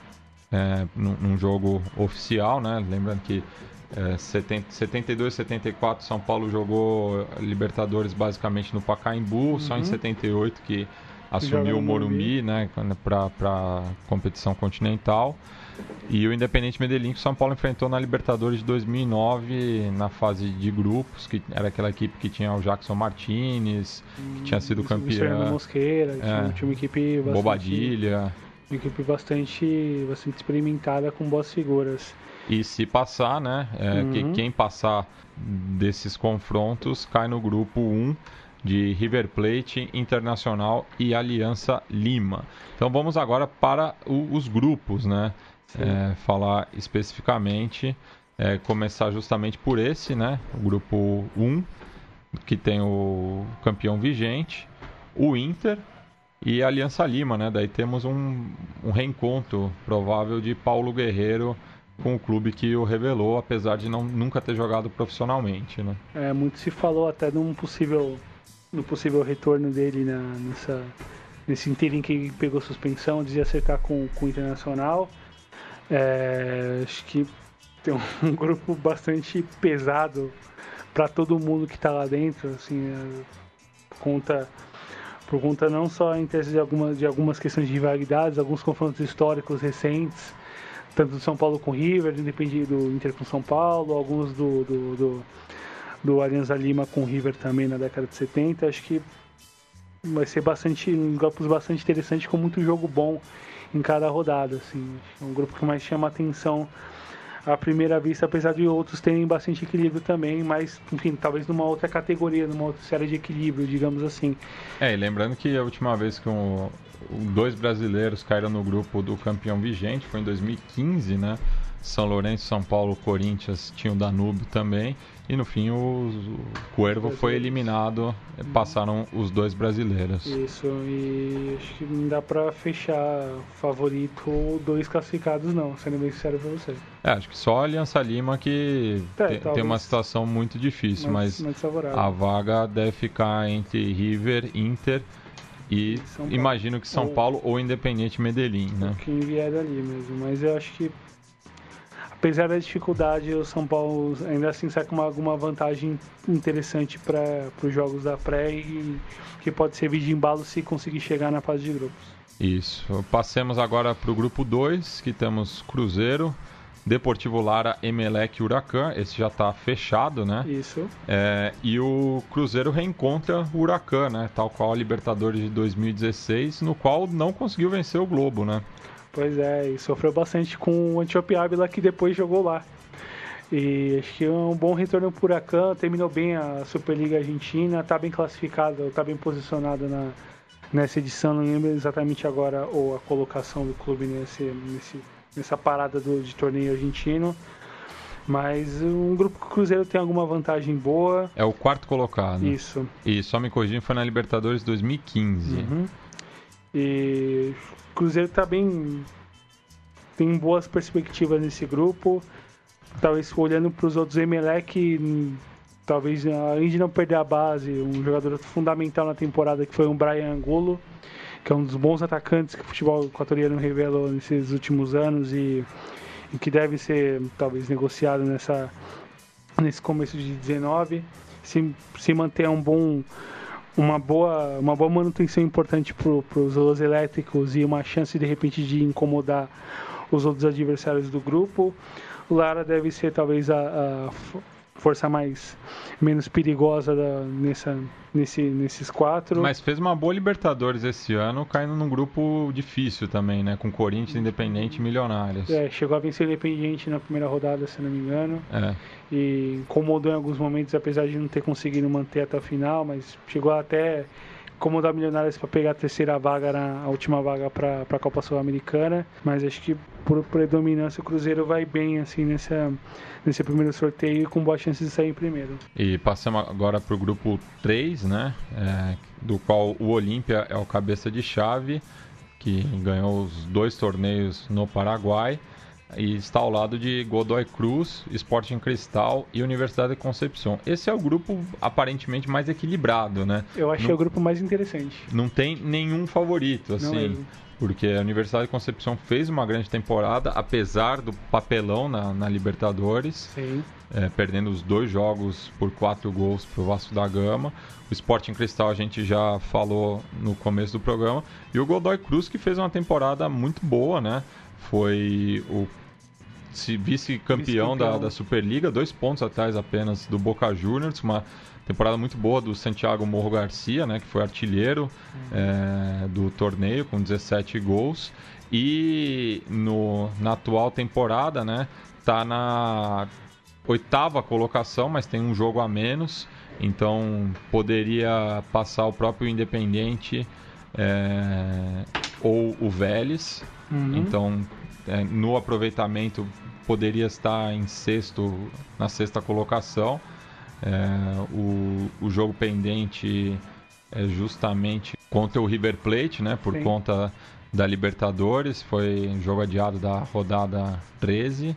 é, num, num jogo oficial, né? Lembrando que é, 70, 72, 74, São Paulo jogou Libertadores basicamente no Pacaembu, uhum. só em 78 que assumiu o Morumbi, né, para competição continental. E o Independente Medellín que o São Paulo enfrentou na Libertadores de 2009 na fase de grupos, que era aquela equipe que tinha o Jackson Martinez, que tinha sido campeão. Mosqueira, é, tinha uma equipe bastante, Bobadilha. Uma equipe bastante, bastante experimentada com boas figuras. E se passar, né? É, uhum. que, quem passar desses confrontos cai no grupo 1 de River Plate, Internacional e Aliança Lima. Então vamos agora para o, os grupos, né? É, falar especificamente, é, começar justamente por esse, né? O grupo 1, que tem o campeão vigente, o Inter e a Aliança Lima, né? Daí temos um, um reencontro provável de Paulo Guerreiro com o clube que o revelou, apesar de não, nunca ter jogado profissionalmente, né? É, muito se falou até de um possível, no possível retorno dele na, nessa, nesse interim que pegou suspensão, dizia acertar com, com o Internacional. É, acho que tem um, grupo bastante pesado para todo mundo que está lá dentro, assim, é, por conta por conta não só em tese de algumas, de algumas questões de rivalidades, alguns confrontos históricos recentes, tanto do São Paulo com o River, depende do Inter com São Paulo, alguns do, do, do, do Alianza Lima com o River também na década de 70. Acho que vai ser bastante um grupo bastante interessante com muito jogo bom em cada rodada. Assim. É um grupo que mais chama atenção à primeira vista, apesar de outros terem bastante equilíbrio também, mas enfim, talvez numa outra categoria, numa outra série de equilíbrio, digamos assim. É, e lembrando que a última vez que um, dois brasileiros caíram no grupo do campeão vigente, foi em 2015, né? São Lourenço, São Paulo, Corinthians tinham o Danúbio também. E no fim o, Cuervo foi eliminado, passaram os dois brasileiros. Isso, e acho que não dá pra fechar favorito ou dois classificados não, sendo bem sincero pra você. É, acho que só a Aliança Lima que é, tem, tem, uma situação muito difícil, mais, mas mais a vaga deve ficar entre River, Inter e imagino que São ou, Paulo ou Independente Medellín, né? Quem vier dali mesmo, mas eu acho que apesar da dificuldade, o São Paulo ainda assim sai com alguma vantagem interessante para os jogos da pré e que pode servir de embalo se conseguir chegar na fase de grupos. Isso. Passemos agora para o grupo 2, que temos Cruzeiro, Deportivo Lara, Emelec e Huracan. Esse já está fechado, né? Isso. É, e o Cruzeiro reencontra o Huracan, né? Tal qual a Libertadores de 2016, no qual não conseguiu vencer o Globo, né? Pois é, e sofreu bastante com o Antiope Ávila que depois jogou lá. E acho que é um bom retorno pro Huracan, terminou bem a Superliga Argentina, tá bem classificado, tá bem posicionado na, nessa edição, não lembro exatamente agora ou a colocação do clube nesse, nesse, nessa parada do, de torneio argentino. Mas um grupo que o Cruzeiro tem alguma vantagem boa. É o quarto colocado. Isso. E só me corrigindo, foi na Libertadores 2015. Uhum. E o Cruzeiro tá bem. Tem boas perspectivas nesse grupo. Talvez olhando para os outros, Emelec, talvez além de não perder a base, um jogador fundamental na temporada que foi o Brian Angulo, que é um dos bons atacantes que o futebol equatoriano revelou nesses últimos anos e e que deve ser talvez negociado nessa nesse começo de 19 se, se manter um bom uma boa uma boa manutenção importante para os elétricos e uma chance de repente de incomodar os outros adversários do grupo. Lara deve ser talvez a, a força mais menos perigosa da, nessa, nesse, nesses quatro. Mas fez uma boa Libertadores esse ano, caindo num grupo difícil também, né? Com Corinthians, Independente e Milionários. É, chegou a vencer o Independente na primeira rodada, se não me engano. É. E incomodou em alguns momentos, apesar de não ter conseguido manter até o final, mas chegou até incomodar Milionários para pegar a terceira vaga, na, a última vaga para a Copa Sul-Americana. Mas acho que por predominância o Cruzeiro vai bem assim nessa, nesse primeiro sorteio com boa chance de sair em primeiro. E passamos agora para o grupo 3, né? É, do qual o Olímpia é o cabeça de chave, que ganhou os dois torneios no Paraguai e está ao lado de Godoy Cruz, Sporting Cristal e Universidade de Concepción. Esse é o grupo aparentemente mais equilibrado, né? Eu achei não, o grupo mais interessante. Não tem nenhum favorito, assim. Porque a Universidade de Concepción fez uma grande temporada, apesar do papelão na, na Libertadores, é, perdendo os dois jogos por quatro gols para o Vasco da Gama. O Sporting Cristal a gente já falou no começo do programa. E o Godoy Cruz que fez uma temporada muito boa, né? Foi o vice-campeão vice da, da Superliga, dois pontos atrás apenas do Boca Juniors, uma temporada muito boa do Santiago Morro Garcia, né, que foi artilheiro uhum. é, do torneio com 17 gols. E no, na atual temporada, né, tá na oitava colocação, mas tem um jogo a menos, então poderia passar o próprio Independente é, ou o Vélez. Uhum. Então, é, no aproveitamento poderia estar em sexto, na sexta colocação. É, o, o jogo pendente é justamente contra o River Plate, né? Por Sim. conta da Libertadores, foi um jogo adiado da rodada 13.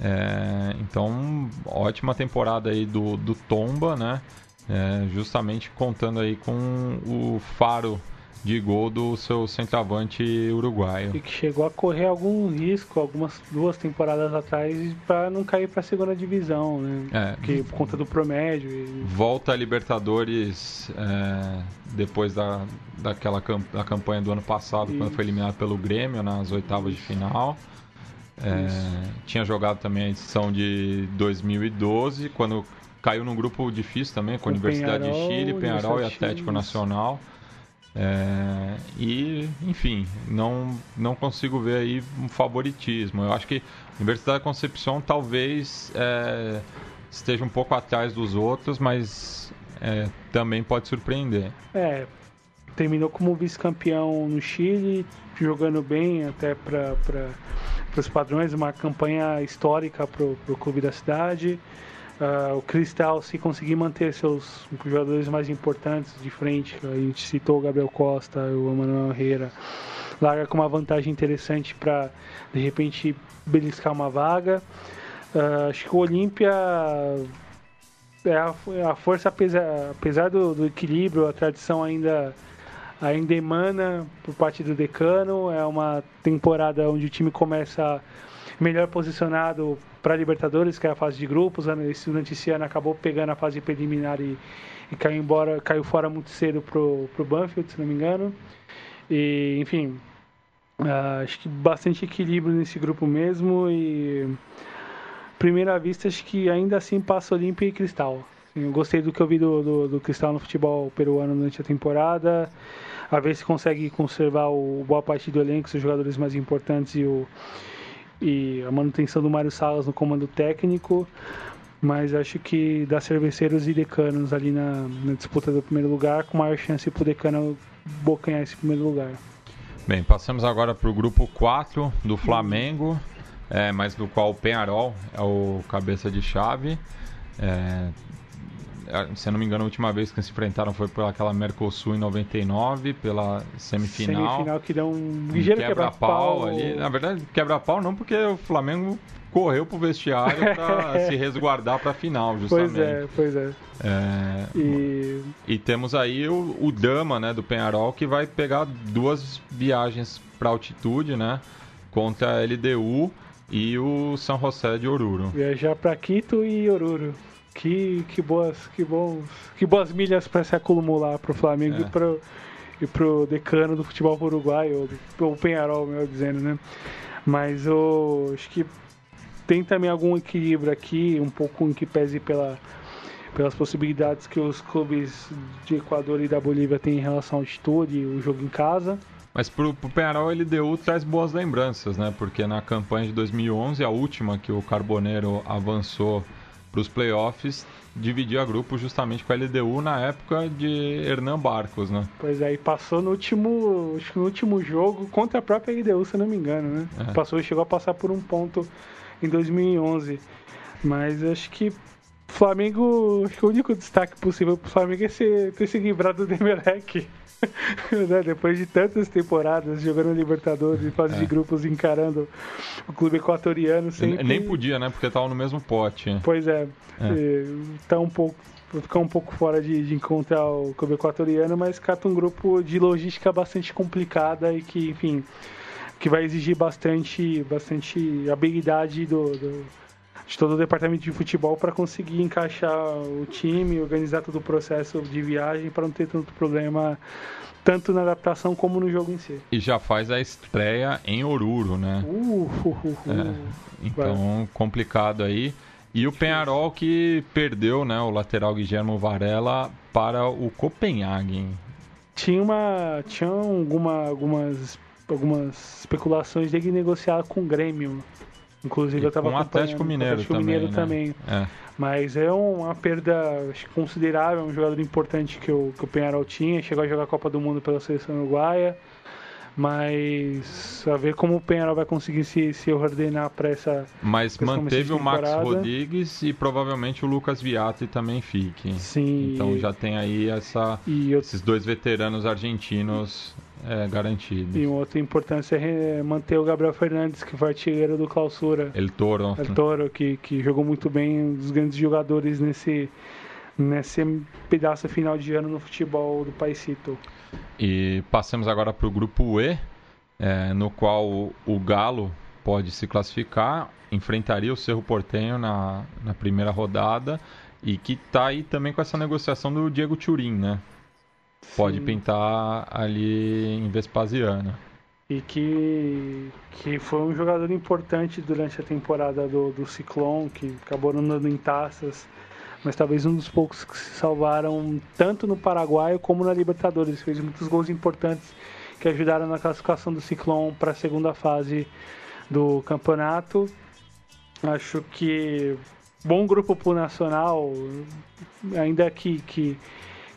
É, então, ótima temporada aí do, do Tomba, né? É, justamente contando aí com o faro de gol do seu centroavante uruguaio. E que chegou a correr algum risco algumas duas temporadas atrás para não cair para a segunda divisão, né? É. Porque, por conta do promédio. E... Volta a Libertadores é, depois da, daquela da campanha do ano passado, quando foi eliminado pelo Grêmio nas oitavas de final. É, tinha jogado também a edição de 2012, quando caiu num grupo difícil também, com a Universidade Penharol, de Chile, Penharol e Atlético Nacional. É, e, enfim, não, não consigo ver aí um favoritismo. Eu acho que a Universidade da Concepción talvez é, esteja um pouco atrás dos outros, mas é, também pode surpreender. É, terminou como vice-campeão no Chile, jogando bem até para os padrões, uma campanha histórica para o clube da cidade. Uh, o Cristal, se conseguir manter seus jogadores mais importantes de frente, a gente citou o Gabriel Costa, o Emanuel Herrera, larga com uma vantagem interessante para de repente beliscar uma vaga. Uh, acho que o Olímpia é a, é a, força, apesar, apesar do, do, equilíbrio, a tradição ainda, ainda emana por parte do decano. É uma temporada onde o time começa melhor posicionado para a Libertadores, que é a fase de grupos. Né? Durante esse ano acabou pegando a fase preliminar e, e caiu embora, caiu fora muito cedo pro pro Banfield, se não me engano. E enfim, uh, acho que bastante equilíbrio nesse grupo mesmo e primeira vista acho que ainda assim passa Olímpia e Cristal. Sim, eu gostei do que eu vi do, do, do Cristal no futebol peruano durante a temporada. A ver se consegue conservar o boa parte do elenco, os jogadores mais importantes e, o, e a manutenção do Mário Salas no comando técnico. Mas acho que dá cerveceiros e decanos ali na, na disputa do primeiro lugar, com maior chance para o decano bocanhar esse primeiro lugar. Bem, passamos agora para o grupo 4 do Flamengo, é, mas do qual o Penharol é o cabeça de chave. É, se eu não me engano, a última vez que se enfrentaram foi pelaquela Mercosul em 99, pela semifinal. Semifinal que deu um ligeiro quebra-pau quebra ali. Na verdade, quebra-pau não, porque o Flamengo correu pro vestiário para se resguardar para a final, justamente. Pois é, pois é. é e... e... temos aí o, o Dama, né, do Penharol, que vai pegar duas viagens para altitude, né, contra a LDU e o São José de Oruro. Viajar para Quito e Oruro. Que, que boas, que bons, que boas milhas para se acumular pro Flamengo é. e pro e pro decano do futebol uruguaio, ou o Penharol, melhor dizendo, né? Mas eu acho que tem também algum equilíbrio aqui, um pouco em que pese pela, pelas possibilidades que os clubes de Equador e da Bolívia têm em relação ao altitude e o jogo em casa. Mas pro, pro Penharol a LDU traz boas lembranças, né? Porque na campanha de 2011, a última que o Carboneiro avançou para os playoffs, dividia grupo justamente com a LDU na época de Hernan Barcos, né? Pois é, e passou no último, acho que no último jogo contra a própria LDU, se não me engano, né? É. Passou e chegou a passar por um ponto em 2011. Mas acho que Flamengo, acho que o único destaque possível para o Flamengo é ser, ter se livrado do Emelec. né? Depois de tantas temporadas jogando Libertadores e fase é. de grupos encarando o clube equatoriano sempre... Nem podia, né? Porque estavam no mesmo pote. Pois é. é. Tá um pouco ficar um pouco fora de, de, encontrar o clube equatoriano, mas cata um grupo de logística bastante complicada e que, enfim, que vai exigir bastante, bastante habilidade do, do de todo o departamento de futebol para conseguir encaixar o time, organizar todo o processo de viagem para não ter tanto problema tanto na adaptação como no jogo em si. E já faz a estreia em Oruro, né? Uh, uh, uh, é, então, vai. complicado aí. E o Penharol que perdeu né, o lateral Guilherme Varela para o Copenhagen. Tinha, uma, tinha alguma, algumas, algumas especulações de negociar com o Grêmio Inclusive e eu estava com o Atlético Mineiro Atlético também. Mineiro né? também. É. Mas é uma perda considerável, um jogador importante que o, que o Penharol tinha, chegou a jogar a Copa do Mundo pela seleção uruguaia. Mas a ver como o Penharol vai conseguir se, se ordenar para essa. Mas manteve o Max Rodrigues e provavelmente o Lucas Viatti também fique. Sim. Então já tem aí essa, eu... esses dois veteranos argentinos é, garantidos. E outra importância é manter o Gabriel Fernandes, que foi artilheiro do Clausura. El Toro. El Toro, que, que jogou muito bem, um dos grandes jogadores nesse, nesse pedaço final de ano no futebol do Paisito. E passamos agora para o grupo E, é, no qual o, o Galo pode se classificar, enfrentaria o Cerro Portenho na, na primeira rodada e que está aí também com essa negociação do Diego Turin, né? Pode Sim. pintar ali em Vespasiana. E que, que foi um jogador importante durante a temporada do, do Ciclone, que acabou não dando em taças, mas talvez um dos poucos que se salvaram tanto no Paraguai como na Libertadores. Fez muitos gols importantes que ajudaram na classificação do Ciclone para a segunda fase do campeonato. Acho que bom grupo pro Nacional, ainda que, que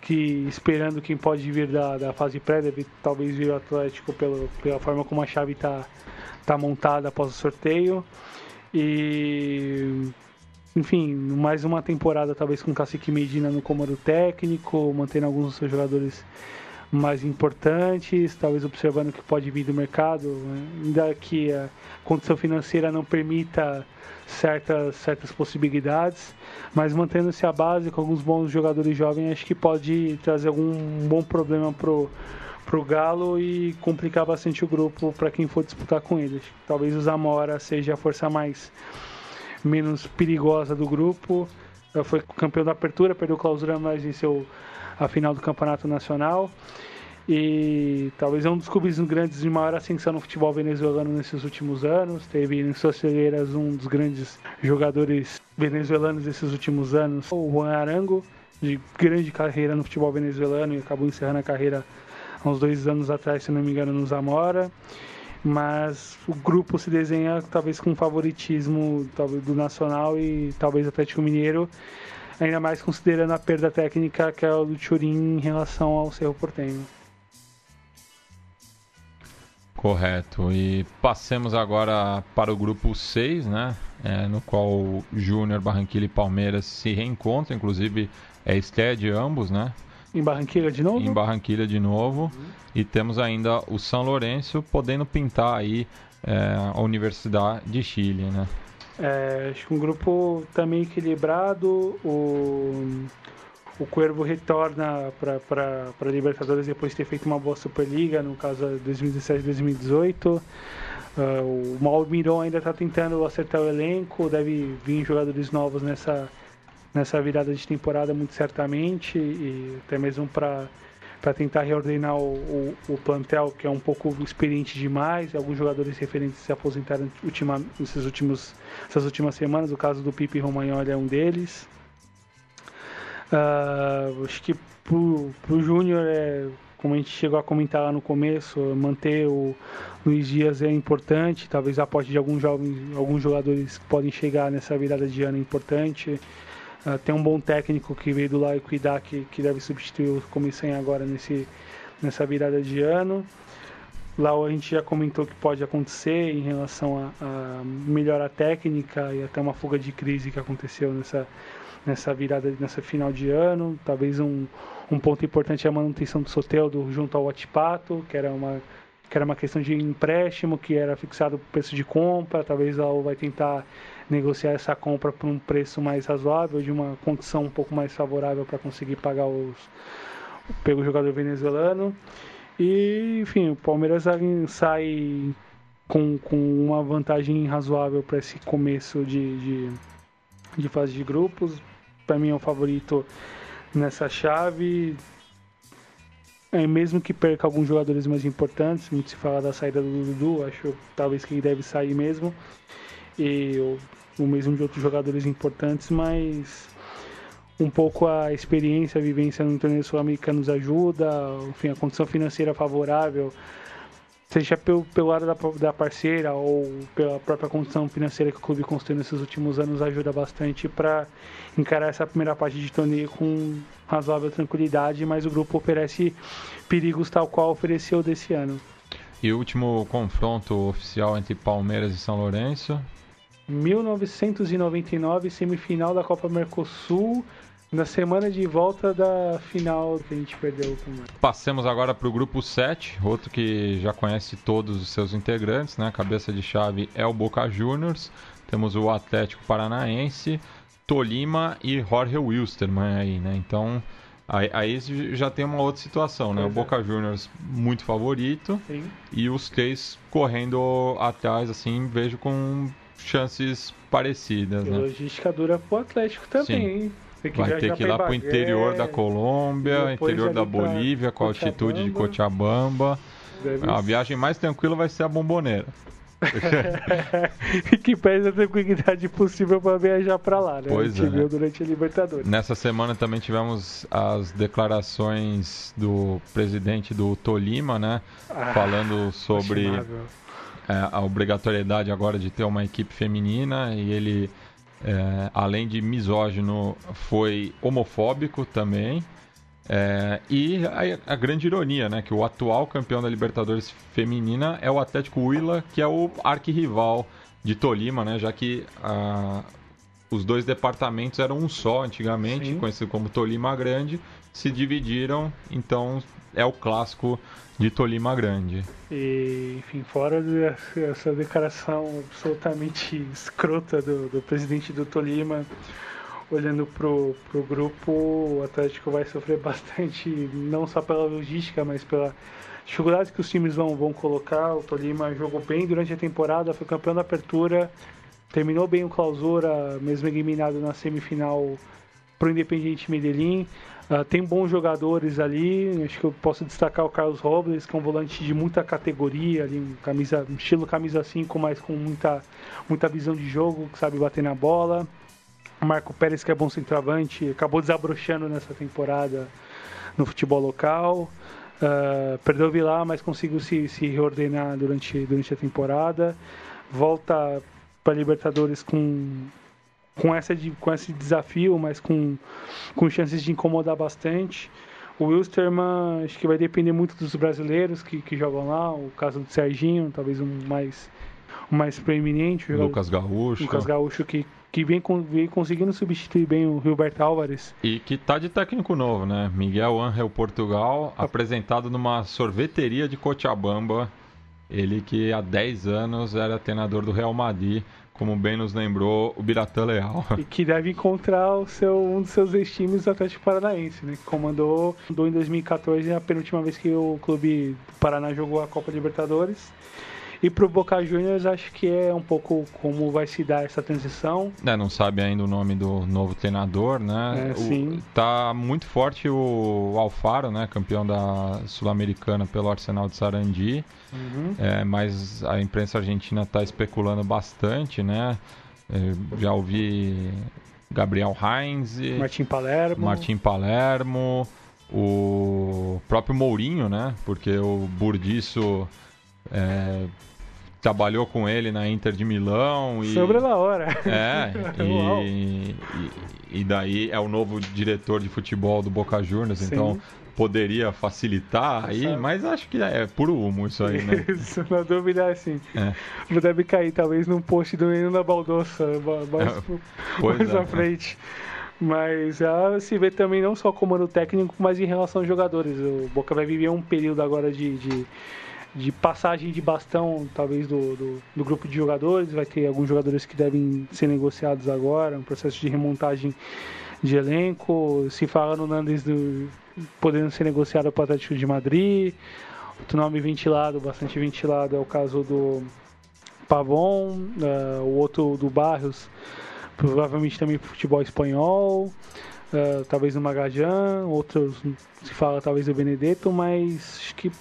que esperando quem pode vir da, da fase pré, deve talvez vir o Atlético pelo, pela forma como a chave está tá montada após o sorteio. E enfim, mais uma temporada talvez com Cacique Medina no comando técnico, mantendo alguns dos seus jogadores mais importantes, talvez observando o que pode vir do mercado, né? ainda que a condição financeira não permita certas, certas possibilidades, mas mantendo-se a base com alguns bons jogadores jovens, acho que pode trazer algum bom problema pro pro Galo e complicar bastante o grupo para quem for disputar com eles. Talvez o Zamora seja a força mais menos perigosa do grupo. Foi campeão da apertura, perdeu clausura, mas venceu a final do campeonato nacional. E talvez é um dos clubes grandes de maior ascensão no futebol venezuelano nesses últimos anos. Teve em suas fileiras um dos grandes jogadores venezuelanos desses últimos anos, o Juan Arango, de grande carreira no futebol venezuelano e acabou encerrando a carreira há uns dois anos atrás, se não me engano, no Zamora. Mas o grupo se desenha talvez com favoritismo talvez, do Nacional e talvez Atlético Mineiro, ainda mais considerando a perda técnica que é o do Turim em relação ao Cerro Porteño. Correto. E passemos agora para o grupo 6, né? É, no qual Júnior, Barranquilla e Palmeiras se reencontram, inclusive é estreia de ambos, né? Em Barranquilla de novo? Em Barranquilla de novo. Uhum. E temos ainda o São Lourenço podendo pintar aí é, a Universidade de Chile, né? É, acho que um grupo também equilibrado. O, o Cuervo retorna para Libertadores depois de ter feito uma boa Superliga, no caso 2017-2018. Uh, o Malmirão ainda está tentando acertar o elenco, deve vir jogadores novos nessa, nessa virada de temporada, muito certamente, e até mesmo para para tentar reordenar o, o, o, plantel, que é um pouco experiente demais. Alguns jogadores referentes se aposentaram ultima, nesses últimos, essas últimas semanas. O caso do Pipe Romagnoli é um deles. Uh, acho que pro, pro Júnior é como a gente chegou a comentar lá no começo, manter o Luiz Dias é importante, talvez a aposta de alguns jovens, alguns jogadores que podem chegar nessa virada de ano é importante. Uh, tem um bom técnico que veio do lá e cuidar que, que deve substituir o Comissão agora nesse, nessa virada de ano. Lá a gente já comentou que pode acontecer em relação a, a melhora técnica e até uma fuga de crise que aconteceu nessa, nessa virada, nessa final de ano. Talvez um, um ponto importante é a manutenção do Soteldo junto ao Atipato, que era uma que era uma questão de empréstimo, que era fixado o preço de compra. Talvez ela vai tentar negociar essa compra por um preço mais razoável, de uma condição um pouco mais favorável para conseguir pagar os pelo jogador venezuelano. E, enfim, o Palmeiras sai com, com uma vantagem razoável para esse começo de, de, de fase de grupos para mim é o favorito nessa chave. É, mesmo que perca alguns jogadores mais importantes, muito se fala da saída do Dudu, acho talvez que ele deve sair mesmo. E o, mesmo de outros jogadores importantes, mas um pouco a experiência, a vivência no torneio sul-americano nos ajuda, enfim, a condição financeira favorável seja pelo, pelo lado da, da parceira ou pela própria condição financeira que o clube construiu nesses últimos anos, ajuda bastante para encarar essa primeira parte de torneio com razoável tranquilidade, mas o grupo oferece perigos tal qual ofereceu desse ano. E o último confronto oficial entre Palmeiras e São Lourenço? 1999, semifinal da Copa Mercosul, na semana de volta da final que a gente perdeu também. Passemos agora para o grupo 7, outro que já conhece todos os seus integrantes, né? Cabeça de chave é o Boca Juniors. Temos o Atlético Paranaense, Tolima e Jorge Wilstermann aí, né? Então, aí, aí já tem uma outra situação, né? Pois o Boca é. Juniors muito favorito Sim. e os três correndo atrás, assim, vejo com chances parecidas, e né? logística dura pro Atlético também, Vai ter que ir lá para o interior da Colômbia, interior da Bolívia, com a altitude de Cochabamba. Deve a viagem mais tranquila vai ser a Bomboneira. que pede a tranquilidade possível para viajar para lá, né? Pois a gente é. viu durante a Libertadores. Nessa semana também tivemos as declarações do presidente do Tolima, né? Ah, falando sobre a obrigatoriedade agora de ter uma equipe feminina e ele é, além de misógino, foi homofóbico também. É, e a, a, grande ironia, né? Que o atual campeão da Libertadores feminina é o Atlético Huila, que é o arquirrival de Tolima, né? Já que os dois departamentos eram um só antigamente, Sim. conhecido como Tolima Grande, se dividiram, então é o clássico de Tolima Grande. E, enfim, fora essa declaração absolutamente escrota do, do presidente do Tolima, olhando pro, pro grupo, o Atlético vai sofrer bastante, não só pela logística, mas pela dificuldade que os times vão, vão colocar. O Tolima jogou bem durante a temporada, foi campeão da apertura, terminou bem o clausura, mesmo eliminado na semifinal para o Independiente Medellín. Uh, tem bons jogadores ali, acho que eu posso destacar o Carlos Robles, que é um volante de muita categoria, ali, um, camisa, um estilo camisa 5, mas com muita, muita visão de jogo, que sabe bater na bola. O Marco Pérez, que é bom centroavante, acabou desabrochando nessa temporada no futebol local. Uh, perdeu o Vilar, mas conseguiu se, se reordenar durante, durante a temporada. Volta para Libertadores com com, essa, com esse desafio, mas com, com chances de incomodar bastante. O Wilstermann, acho que vai depender muito dos brasileiros que, que jogam lá. O caso do Serginho, talvez o mais, mais preeminente. O Lucas Gaúcho. Lucas Gaúcho, que, que vem, vem conseguindo substituir bem o Gilberto Álvares. E que tá de técnico novo, né? Miguel Angel Portugal, a... apresentado numa sorveteria de Cochabamba. Ele que há 10 anos era treinador do Real Madrid como bem nos lembrou o Biratã Leal. E que deve encontrar o seu, um dos seus ex-times, Atlético Paranaense, né? Que comandou, em 2014, a penúltima vez que o clube do Paraná jogou a Copa Libertadores. E pro Boca Juniors acho que é um pouco como vai se dar essa transição. É, não sabe ainda o nome do novo treinador, né? É, o, sim. Tá muito forte o Alfaro, né? Campeão da Sul-Americana pelo Arsenal de Sarandi. Uhum. É, mas a imprensa argentina está especulando bastante, né? É, já ouvi Gabriel Heinz, Martim Palermo, Martim Palermo, o próprio Mourinho, né? Porque o Burdiço é, trabalhou com ele na Inter de Milão. E, Sobre a hora. É, e, e, e, daí é o novo diretor de futebol do Boca Juniors, Sim. então poderia facilitar aí, mas acho que é puro humo isso aí, né? Isso, na dúvida é assim. É. Deve cair talvez num post do Menino da Baldoça, mais, é, mais é. à frente. Mas ela se vê também não só comando técnico, mas em relação aos jogadores. O Boca vai viver um período agora de, de de passagem de bastão, talvez, do, do, do, grupo de jogadores. Vai ter alguns jogadores que devem ser negociados agora, um processo de remontagem de elenco. Se fala no Nandes do, podendo ser negociado para o Atlético de Madrid. Outro nome ventilado, bastante ventilado, é o caso do Pavon, uh, o outro do Barrios, provavelmente também para futebol espanhol. Uh, talvez o Magajan, outros se fala talvez do Benedetto, mas acho que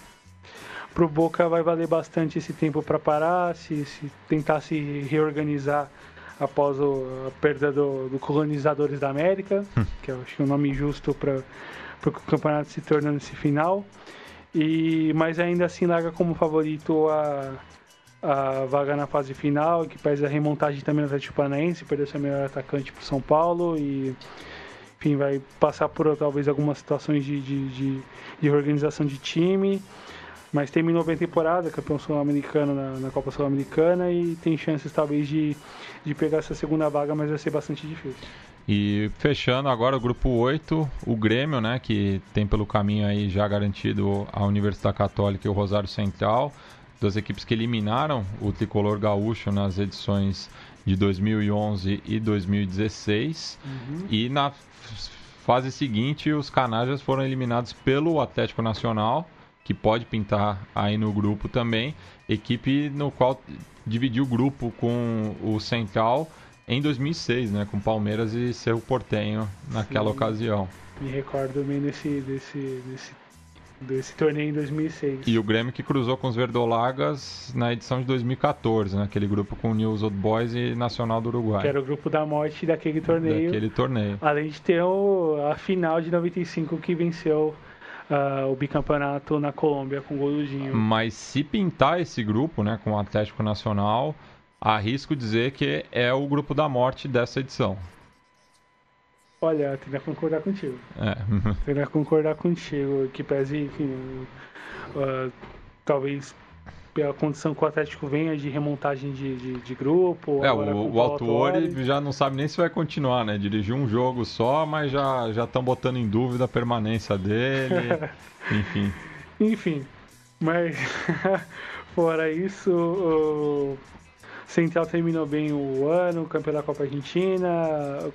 pro Boca vai valer bastante esse tempo para parar, se, se, tentar se reorganizar após o, a perda do, do Colonizadores da América, hum. que eu acho que é um nome justo para o campeonato se tornando esse final. E, mas ainda assim larga como favorito a, a vaga na fase final, que pesa a remontagem também no Atlético Paranaense, perdeu seu melhor atacante para São Paulo e enfim, vai passar por talvez algumas situações de, de, de, de organização de time. Mas terminou bem a temporada, campeão sul-americano na, na, Copa Sul-Americana e tem chances talvez de, de pegar essa segunda vaga, mas vai ser bastante difícil. E fechando agora o grupo 8, o Grêmio, né, que tem pelo caminho aí já garantido a Universidade Católica e o Rosário Central, duas equipes que eliminaram o tricolor gaúcho nas edições de 2011 e 2016. Uhum. E na fase seguinte, os canajas foram eliminados pelo Atlético Nacional que pode pintar aí no grupo também. Equipe no qual dividiu o grupo com o Central em 2006, né, com Palmeiras e Cerro Portenho naquela Sim, ocasião. Me recordo bem desse, desse, desse, desse torneio em 2006. E o Grêmio que cruzou com os Verdolagas na edição de 2014, naquele né, grupo com o News Old Boys e Nacional do Uruguai. Que era o grupo da morte daquele torneio. Daquele torneio. Além de ter o, a final de 95 que venceu uh, o bicampeonato na Colômbia com o Goludinho. Mas se pintar esse grupo, né, com o Atlético Nacional, arrisco dizer que é o grupo da morte dessa edição. Olha, tenho que concordar contigo. É. tenho que concordar contigo, que pese, enfim, uh, talvez pela condição que o Atlético venha de remontagem de, de, de grupo. É, o, o Autuori já não sabe nem se vai continuar, né? Dirigiu um jogo só, mas já estão botando em dúvida a permanência dele. Enfim. Enfim, mas fora isso, o Central terminou bem o ano, campeão da Copa Argentina,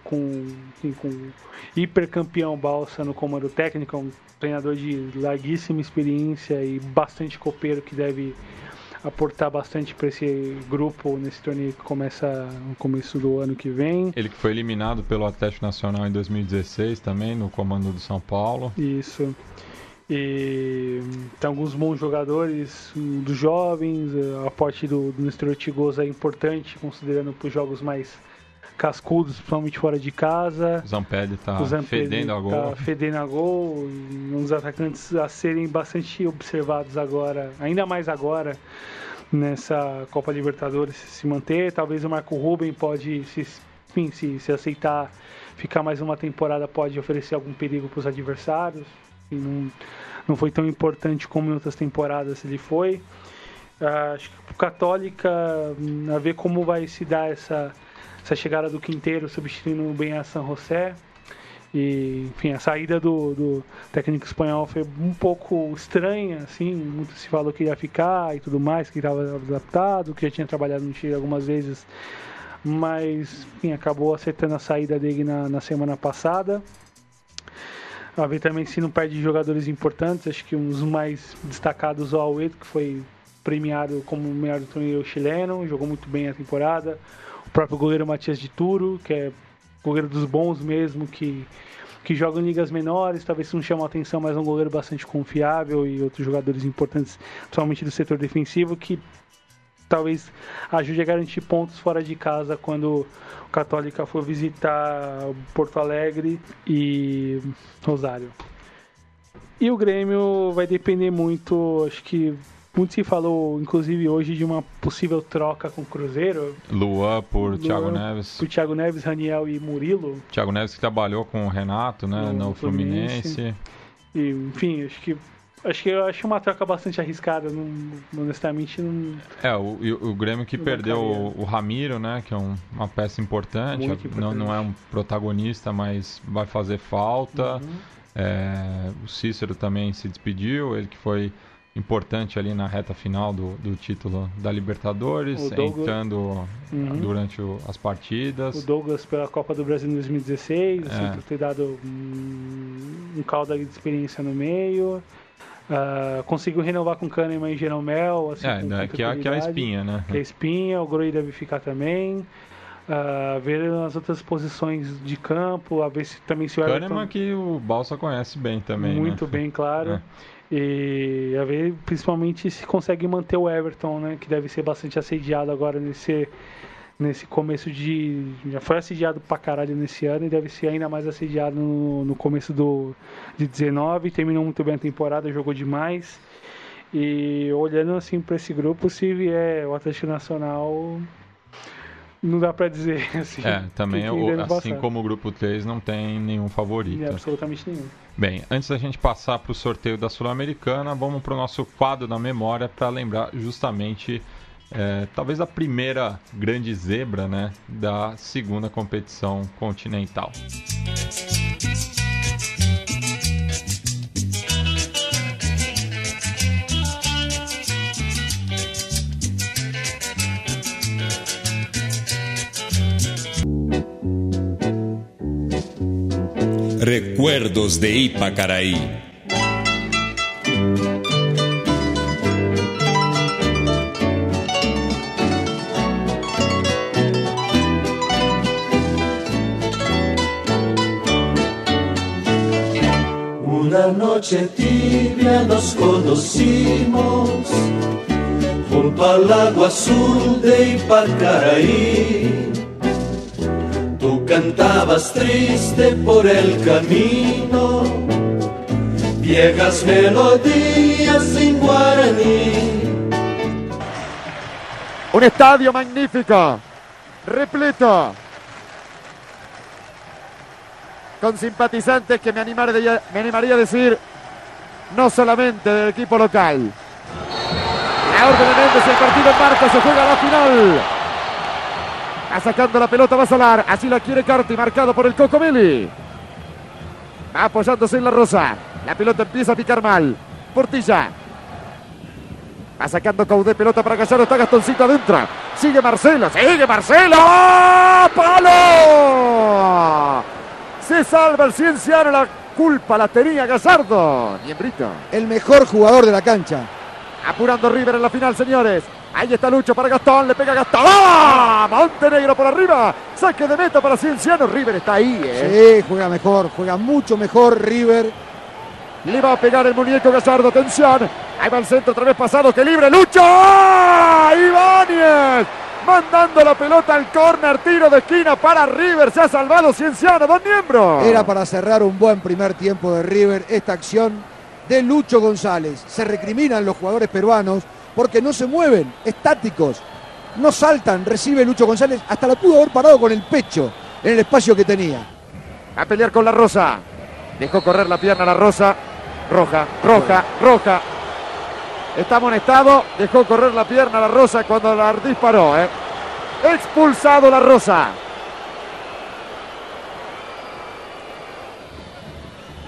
com, enfim, com hipercampeão Balsa no comando técnico, um treinador de larguíssima experiência e bastante copeiro que deve aportar bastante para esse grupo nesse torneio que começa no começo do ano que vem. Ele que foi eliminado pelo Atlético Nacional em 2016 também, no comando do São Paulo. Isso. E tem alguns bons jogadores um, dos jovens, a aporte do, do Nestor Ortigosa é importante, considerando para os jogos mais cascudos, principalmente fora de casa. O Zampelli tá O Zampelli fedendo a tá gol. fedendo a gol. Uns atacantes a serem bastante observados agora, ainda mais agora, nessa Copa Libertadores se manter. Talvez o Marco Ruben pode, se, enfim, se, se aceitar ficar mais uma temporada, pode oferecer algum perigo para os adversários. E não, não foi tão importante como em outras temporadas ele foi. Ah, Acho que o Católica, hum, a ver como vai se dar essa, essa chegada do Quinteiro substituindo bem a San José. E, enfim, a saída do, do técnico espanhol foi um pouco estranha, assim, muito se falou que ia ficar e tudo mais, que estava adaptado, que já tinha trabalhado no Chile algumas vezes, mas, enfim, acabou acertando a saída dele na, na semana passada. A ver também se não perde jogadores importantes, acho que um dos mais destacados o Alwedo, que foi premiado como o melhor do torneio chileno, jogou muito bem a temporada. O próprio goleiro Matias de Turo, que é goleiro dos bons mesmo, que, que joga em ligas menores, talvez não chama atenção, mas é um goleiro bastante confiável e outros jogadores importantes, principalmente do setor defensivo, que talvez ajude a garantir pontos fora de casa quando o Católica for visitar Porto Alegre e Rosário. E o Grêmio vai depender muito, acho que muito se falou, inclusive hoje, de uma possível troca com o Cruzeiro. Luan por Thiago Luan Neves. Por Thiago Neves, Raniel e Murilo. Thiago Neves que trabalhou com o Renato, né, No no, Fluminense. Fluminense. E, enfim, acho que acho que eu acho uma troca bastante arriscada, não, honestamente não É, o, o, Grêmio que perdeu o, o Ramiro, né, que é um- uma peça importante, Muito Não, não é um protagonista, mas vai fazer falta. Uhum. É, o Cícero também se despediu, ele que foi importante ali na reta final do, do título da Libertadores, Douglas- entrando Uhum. durante o- as partidas. o Douglas pela Copa do Brasil em 2016, É. por ter dado um, um caldo de experiência no meio. Ah, conseguiu renovar com Kahneman e Jeromel, assim, É, né, que, é, que é a espinha, né? Que é a espinha, o Groi deve ficar também. Ah, ver as outras posições de campo, a ver se também se o. Kahneman que o Balsa conhece bem também, né? Muito bem, claro. É. E a ver principalmente se consegue manter o Everton, né? Que deve ser bastante assediado agora nesse, nesse começo de. Já foi assediado pra caralho nesse ano e deve ser ainda mais assediado no, no começo do, de 19. Terminou muito bem a temporada, jogou demais. E olhando assim pra esse grupo, se vier o Atlético Nacional. Não dá pra dizer assim. É, também, deve assim passar. como o grupo 3, não tem nenhum favorito. É, absolutamente nenhum. Bem, antes da gente passar para o sorteio da Sul-Americana, vamos para o nosso quadro da memória para lembrar justamente, é, talvez a primeira grande zebra né, da segunda competição continental. Recuerdos de Ipacaraí. Una noche tibia nos conocimos junto al lago azul de Ipacaraí. Cantabas triste por el camino, viejas melodías en guaraní. Un estadio magnífico, repleto, con simpatizantes que me, animaría, me animaría a decir, no solamente del equipo local. Orden de Méndez y el partido en marcha, se juega la final. Va sacando la pelota, va a Solar, así la quiere Carti, marcado por el Cocomeli. Va apoyándose en la rosa, la pelota empieza a picar mal. Portilla, Va sacando Caudé, pelota para Gallardo, está Gastoncito adentro. Sigue Marcelo, sigue Marcelo. ¡Palo! Se salva el Cienciano, la culpa la tenía Gallardo. Bien Brito. El mejor jugador de la cancha. Apurando River en la final, señores. Ahí está Lucho para Gastón, le pega Gastón. ¡Ah! Montenegro por arriba. Saque de meta para Cienciano. River está ahí, ¿eh? Sí, juega mejor, juega mucho mejor River. Le va a pegar el muñeco Gallardo, atención. Ahí va el centro otra vez pasado, que libre. Lucho. ¡Ah! Ibáñez. Mandando la pelota al córner, tiro de esquina para River. Se ha salvado Cienciano, dos miembros. Era para cerrar un buen primer tiempo de River esta acción de Lucho González. Se recriminan los jugadores peruanos porque no se mueven, estáticos, no saltan, recibe Lucho González, hasta la pudo haber parado con el pecho en el espacio que tenía. A pelear con la Rosa. Dejó correr la pierna la Rosa. Roja, roja, roja. Está amonestado. Dejó correr la pierna la Rosa cuando la disparó. ¿eh? Expulsado la Rosa.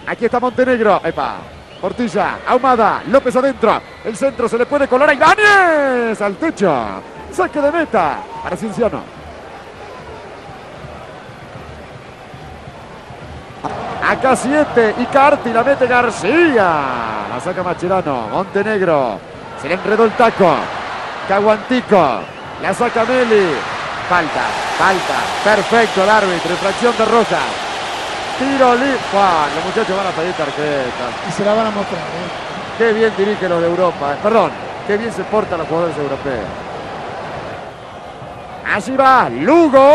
Aquí está Montenegro. Epa. Portilla, Ahumada, López adentro. El centro se le puede colar a Ibáñez. Al techo. Saque de meta para Cienciano. Acá 7 y Carti la mete García. La saca Machirano. Montenegro. Se le enredó el taco. Caguantico. La saca Meli. Falta, falta. Perfecto el árbitro. Infracción de Roja. Tiro libre. Los muchachos van a pedir tarjeta. Y se la van a mostrar. ¿eh? Qué bien dirige los de Europa. Perdón. Qué bien se portan los jugadores europeos. Así va. Lugo.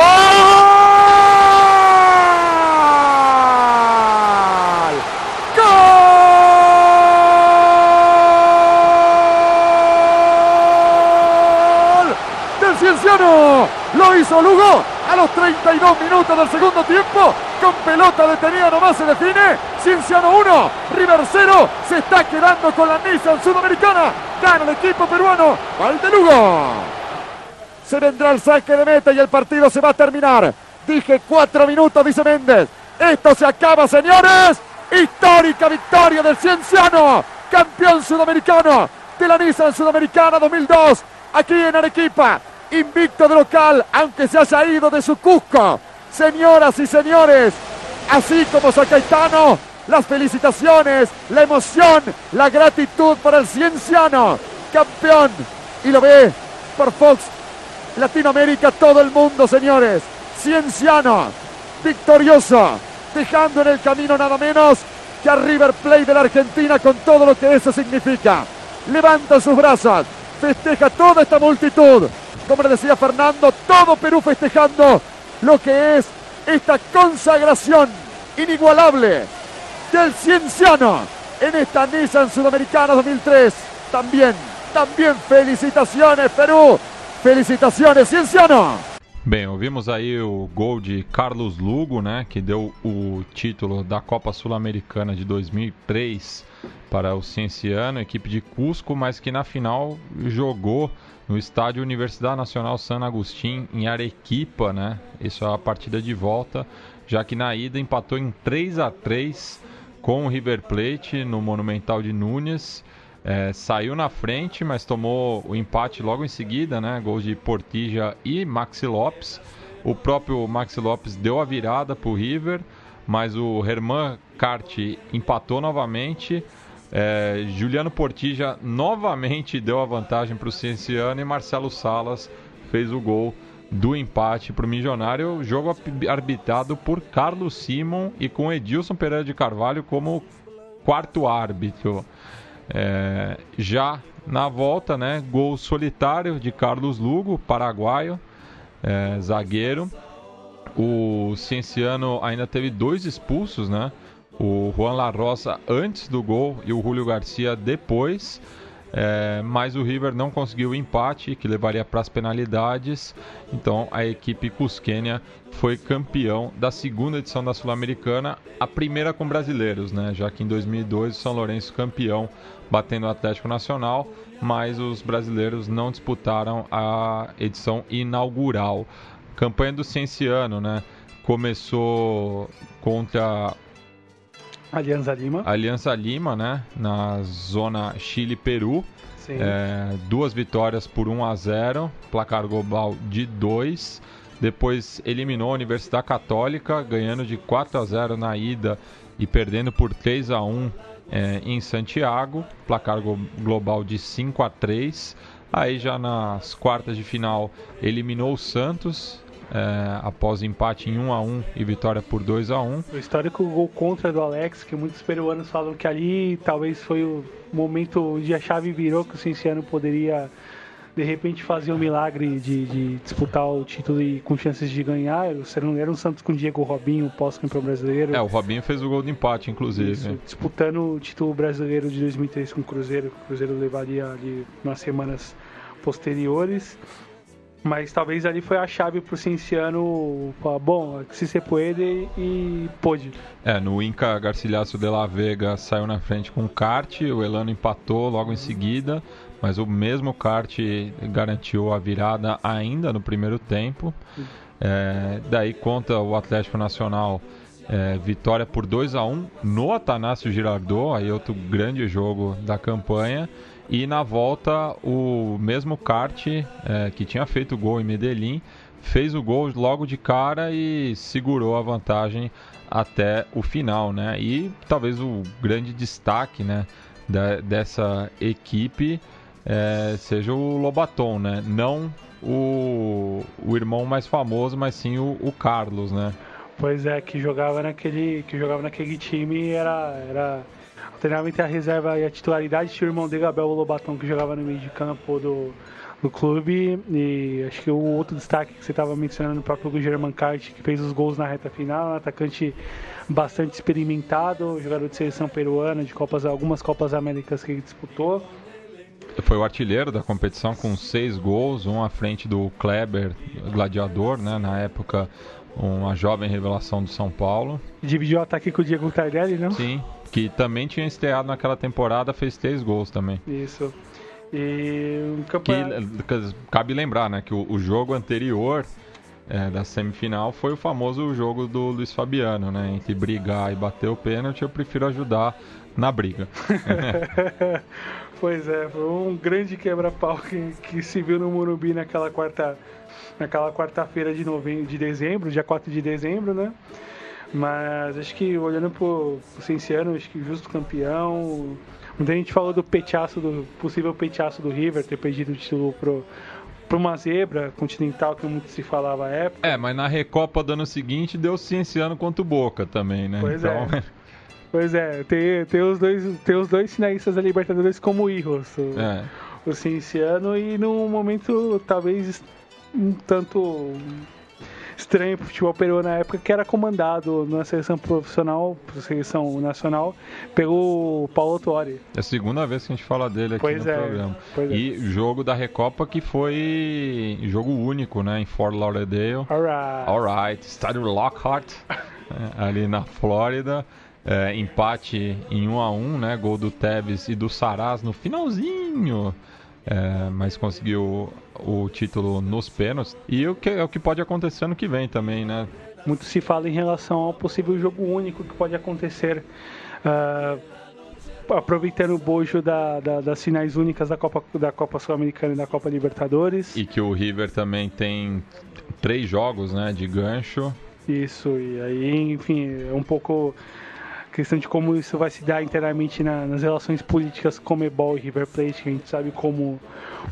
Lo hizo Lugo los 32 minutos del segundo tiempo. Con pelota detenida nomás se define. Cienciano 1, River 0. Se está quedando con la Nissan Sudamericana. Gana el equipo peruano. de Lugo. Se vendrá el saque de meta y el partido se va a terminar. Dije cuatro minutos, dice Méndez. Esto se acaba, señores. Histórica victoria del Cienciano. Campeón sudamericano de la Nissan Sudamericana 2002. Aquí en Arequipa invicto de local, aunque se haya ido de su Cusco. Señoras y señores, así como Sacaitano, las felicitaciones, la emoción, la gratitud para el Cienciano, campeón. Y lo ve por Fox Latinoamérica, todo el mundo, señores. Cienciano, victorioso, dejando en el camino nada menos que a River Plate de la Argentina con todo lo que eso significa. Levanta sus brazos, festeja toda esta multitud como le decía Fernando, todo Perú festejando lo que es esta consagración inigualable del Cienciano en esta Nissan Sudamericana 2003. También, también felicitaciones Perú, felicitaciones Cienciano. Bem, ouvimos aí o gol de Carlos Lugo, né, que deu o título da Copa Sul-Americana de 2003 para o Cienciano, equipe de Cusco, mas que na final jogou no estádio Universidade Nacional San Agustín, em Arequipa, né? Isso é a partida de volta, já que na ida empatou em 3 a 3 com o River Plate no Monumental de Núñez. É, saiu na frente, mas tomou o empate logo em seguida, né? Gols de Portija e Maxi Lopes. O próprio Maxi Lopes deu a virada para o River, mas o Herman Cart empatou novamente. É, Juliano Portija novamente deu a vantagem para o Cienciano e Marcelo Salas fez o gol do empate para o Milionário. Jogo arbitrado por Carlos Simon e com Edilson Pereira de Carvalho como quarto árbitro. É, já na volta, né, gol solitário de Carlos Lugo, paraguaio, é, zagueiro. O Cienciano ainda teve dois expulsos, né? o Juan La Rosa antes do gol e o Julio Garcia depois. É, mas o River não conseguiu o empate, que levaria para as penalidades. Então a equipe cusquênia foi campeão da segunda edição da Sul-Americana, a primeira com brasileiros, né? já que em 2002 o São Lourenço campeão, batendo o Atlético Nacional, mas os brasileiros não disputaram a edição inaugural. Campanha do Cienciano, né? Começou contra Aliança Lima. Aliança Lima, né? Na zona Chile-Peru. É, duas vitórias por 1 a 0, placar global de 2. Depois eliminou a Universidade Católica, ganhando de 4 a 0 na ida e perdendo por 3 a 1 é, em Santiago, placar global de 5 a 3. Aí já nas quartas de final eliminou o Santos é, após empate em 1 a 1 e vitória por 2 a 1. O histórico gol contra do Alex, que muitos peruanos falam que ali talvez foi o momento onde a chave virou que o Cienciano poderia de repente fazer um milagre de, de, disputar o título e com chances de ganhar. Era um Santos com Diego Robinho, pós-campeão brasileiro. É, o Robinho fez o gol de empate, inclusive. Isso, disputando o título brasileiro de 2003 com o Cruzeiro. O Cruzeiro levaria ali nas semanas posteriores. Mas talvez ali foi a chave pro Cienciano falar, bom, se você pode e pôde. É, no Inca Garcilhaço de la Vega saiu na frente com o kart, o Elano empatou logo em seguida, mas o mesmo kart garantiu a virada ainda no primeiro tempo. É, daí conta o Atlético Nacional é, vitória por 2 a 1 no Atanásio Girardot, aí outro grande jogo da campanha. E na volta, o mesmo kart é, que tinha feito o gol em Medellín fez o gol logo de cara e segurou a vantagem até o final, né? E talvez o grande destaque, né, da, dessa equipe é, seja o Lobaton, né? Não o, o irmão mais famoso, mas sim o, o Carlos, né? Pois é, que jogava naquele, que jogava naquele time era, era alternadamente a reserva e a titularidade tinha o irmão dele, Abel Lobaton, que jogava no meio de campo do, do clube. E acho que o outro destaque que você estava mencionando, o próprio German Kart, que fez os gols na reta final, um atacante bastante experimentado, jogador de seleção peruana, de Copas, algumas Copas Américas que ele disputou. Foi o artilheiro da competição com seis gols, um à frente do Kleber, gladiador, né? Na época, uma jovem revelação do São Paulo. Dividiu o ataque com o Diego Tardelli, não? Sim, que também tinha estreado naquela temporada, fez três gols também. Isso. E um campeonato... que, cabe lembrar, né, que o, o jogo anterior é, da semifinal foi o famoso jogo do Luiz Fabiano, né? Entre brigar e bater o pênalti, eu prefiro ajudar na briga. pois é, foi um grande quebra-pau que, que se viu no Morumbi naquela quarta naquela quarta-feira de novembro, de dezembro, dia 4 de dezembro, né? Mas acho que olhando pro, pro Cienciano, acho que justo campeão. Muita gente falou do peteaço, do possível peteaço do River, ter perdido o título pro, pra uma zebra continental que muito se falava à época. É, mas na Recopa do ano seguinte deu Cienciano contra o Boca também, né? Pois então... é. Pois é, tem, tem, os dois, tem os dois finalistas da Libertadores como erros. O, é. o Cienciano e num momento talvez um tanto estranho pro futebol peruano na época, que era comandado na seleção profissional, seleção nacional, pelo Paulo Tuori. É a segunda vez que a gente fala dele aqui pois no é, programa. e é. jogo da Recopa que foi jogo único, né, em Fort Lauderdale. Alright. Alright. Estádio Lockhart, é, ali na Flórida. É, empate em 1 um a 1 um, né? Gol do Tevez e do Saraz no finalzinho é, mas conseguiu o título nos pênaltis. E o que, é o que pode acontecer ano que vem também, né? Muito se fala em relação ao possível jogo único que pode acontecer. Uh, aproveitando o bojo da, da, das finais únicas da Copa, da Copa Sul-Americana e da Copa Libertadores. E que o River também tem três jogos né, de gancho. Isso, e aí, enfim, é um pouco questão de como isso vai se dar internamente na, nas relações políticas Comebol e River Plate, que a gente sabe como,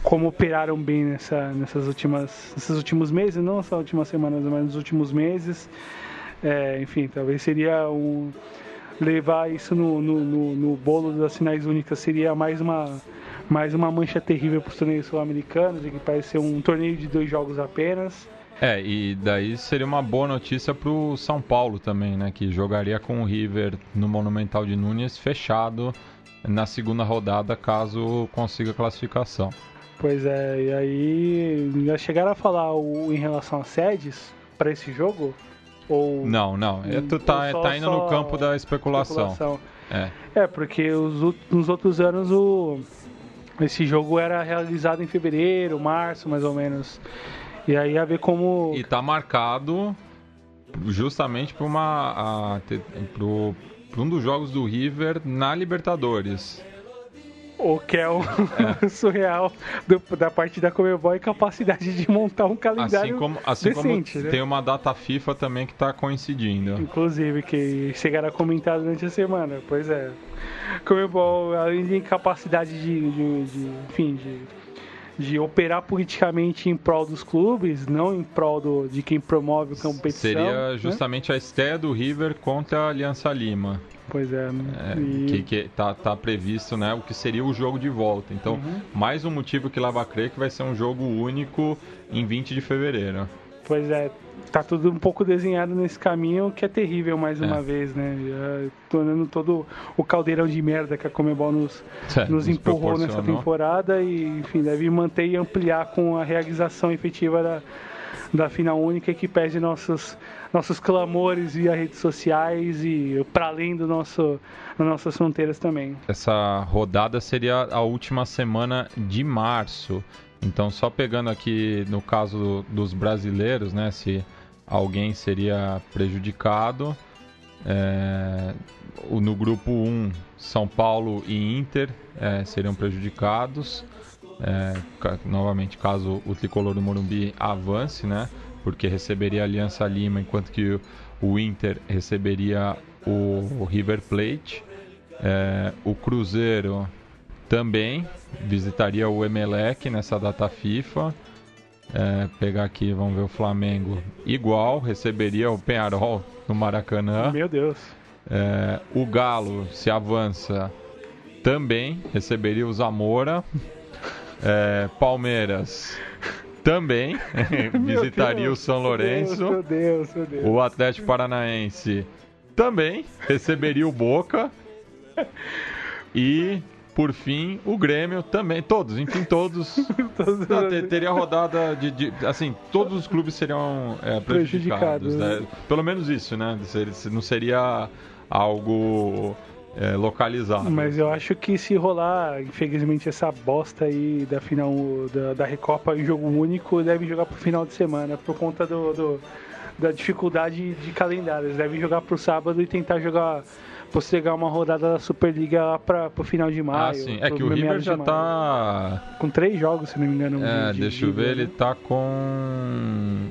como operaram bem nessa, nessas últimas, nesses últimos meses, não só últimas semanas, mas nos últimos meses. É, enfim, talvez seria um levar isso no, no, no, no bolo das finais únicas seria mais uma mais uma mancha terrível para os torneios sul-americanos, que parece ser um torneio de dois jogos apenas. É, e daí seria uma boa notícia para o São Paulo também, né? Que jogaria com o River no Monumental de Nunes fechado na segunda rodada, caso consiga classificação. Pois é, e aí já chegaram a falar o, em relação a sedes para esse jogo? Ou não, não. É, tu tá, só, tá indo no campo da especulação. especulação. É. é, porque os, nos outros anos o, esse jogo era realizado em fevereiro, março, mais ou menos. E aí a ver como. E tá marcado justamente para uma. Um dos jogos do River na Libertadores. O que é o surreal do- da parte da Comebol e capacidade de montar um calendário Assim como, assim decente, como né? tem uma data FIFA também que está coincidindo. Inclusive, que chegaram a comentar durante a semana. Pois é. Comebol, além de incapacidade de, de, de- enfim, de, de operar politicamente em prol dos clubes, não em prol do, de quem promove a competição. Seria né? justamente a estreia do River contra a Aliança Lima. Pois é. né? É, E- que, que tá, tá previsto, né? O que seria o jogo de volta. Então, Uhum. mais um motivo que leva a crer que vai ser um jogo único em 20 de fevereiro. Pois é, tá tudo um pouco desenhado nesse caminho que é terrível mais uma É. vez, né? Já tornando todo o caldeirão de merda que a Comebol nos, É, nos empurrou nessa temporada e, enfim, deve manter e ampliar com a realização efetiva da, da final única que pese nossos, nossos clamores via redes sociais e para além do nosso, das nossas fronteiras também. Essa rodada seria a última semana de março. Então, só pegando aqui no caso do- dos brasileiros, né? Se alguém seria prejudicado. é, no grupo 1, São Paulo e Inter é, seriam prejudicados. É, novamente, caso o tricolor do Morumbi avance, né? Porque receberia a Aliança Lima, enquanto que o, o Inter receberia o, o River Plate. É, o Cruzeiro também visitaria o Emelec nessa data FIFA. É, pegar aqui, vamos ver o Flamengo. Igual, receberia o Penharol no Maracanã. Meu Deus. É, o Galo, se avança, também receberia o Zamora. É, Palmeiras também visitaria o São Lourenço. Meu Deus, meu Deus. O Atlético Paranaense também receberia o Boca. E, por fim, o Grêmio também. Todos, enfim, todos. Não, te- teria rodada de, de- Assim, todos os clubes seriam é, prejudicados. Prejudicados. né? Pelo menos isso, né? Não seria algo é, localizado. Mas eu acho que se rolar, infelizmente, essa bosta aí da final da, da Recopa em jogo único, deve jogar pro final de semana, por conta do, do- da dificuldade de calendário. Eles devem jogar pro sábado e tentar jogar, postergar uma rodada da Superliga lá pra, pro final de maio. Ah, sim. É que o River de já tá. Com três jogos, se não me engano. É, de- de deixa eu liga, ver, né? ele tá com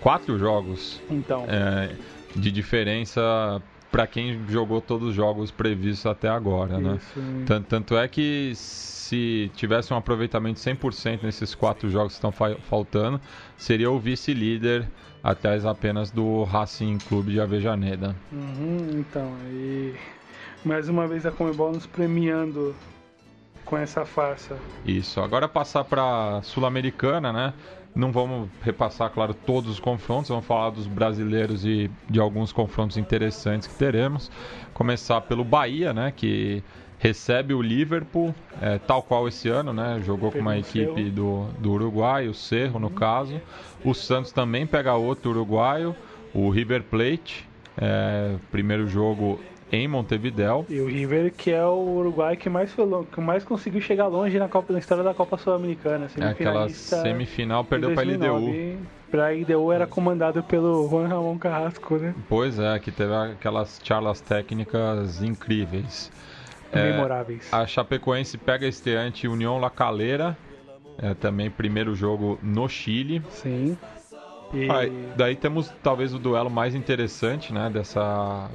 quatro jogos. Então. É, de diferença para quem jogou todos os jogos previstos até agora, né? Isso. Tanto, tanto é que se tivesse um aproveitamento 100% nesses quatro jogos que estão fa- faltando, seria o vice-líder atrás apenas do Racing Clube de Avejaneda. Uhum, então, aí mais uma vez a Comebol nos premiando com essa farsa. Isso. Agora passar para Sul-Americana, né? Não vamos repassar, claro, todos os confrontos, vamos falar dos brasileiros e de alguns confrontos interessantes que teremos. Começar pelo Bahia, né? Que recebe o Liverpool, é, tal qual esse ano, né? Jogou com uma equipe do, do Uruguai, o Cerro, no caso. O Santos também pega outro uruguaio, o River Plate. é, primeiro jogo em Montevidéu. E o River, que é o Uruguai que mais, foi que mais conseguiu chegar longe na, Copa, na história da Copa Sul-Americana. É aquela semifinal, em perdeu para a LDU. 2009. Pra LDU era comandado pelo Juan Ramon Carrasco, né? Pois é, que teve aquelas charlas técnicas incríveis. É, Memoráveis. a Chapecoense pega estreante União La Calera, é, também primeiro jogo no Chile. Sim. E Aí, daí temos talvez o duelo mais interessante né, dessa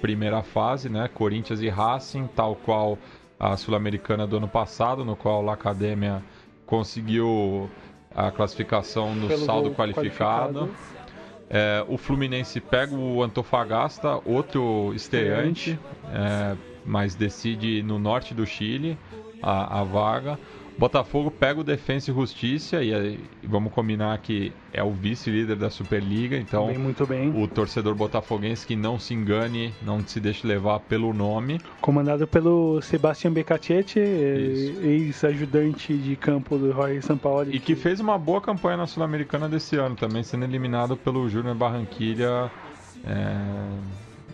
primeira fase, né? Corinthians e Racing, tal qual a Sul-Americana do ano passado, no qual a Academia conseguiu a classificação no Pelo saldo qualificado. qualificado. É, o Fluminense pega o Antofagasta, outro estreante, é, mas decide no norte do Chile a, a vaga. Botafogo pega o Defensa e Justiça e, aí, vamos combinar que é o vice-líder da Superliga, então Bem, muito bem. o torcedor botafoguense que não se engane, não se deixe levar pelo nome. comandado pelo Sebastião Becacete, ex-ajudante de campo do Roy Sampaoli. E que fez uma boa campanha na Sul-Americana desse ano, também sendo eliminado pelo Júnior Barranquilha é,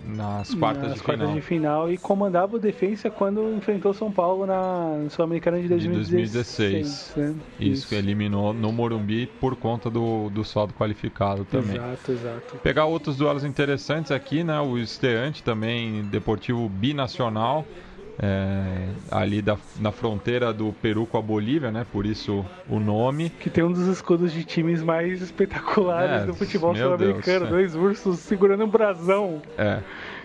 nas quartas nas de quartas final. de final e comandava o Defensa quando enfrentou São Paulo na Sul-Americana de De 2016. 2016. né? Isso, que eliminou no Morumbi por conta do, do saldo qualificado também. Exato, exato. Pegar outros duelos interessantes aqui, né? O estreante também, Deportivo Binacional, é, ali da, na fronteira do Peru com a Bolívia, né? Por isso o nome. Que tem um dos escudos de times mais espetaculares É, do futebol sul-americano. Dois ursos segurando um brasão. É.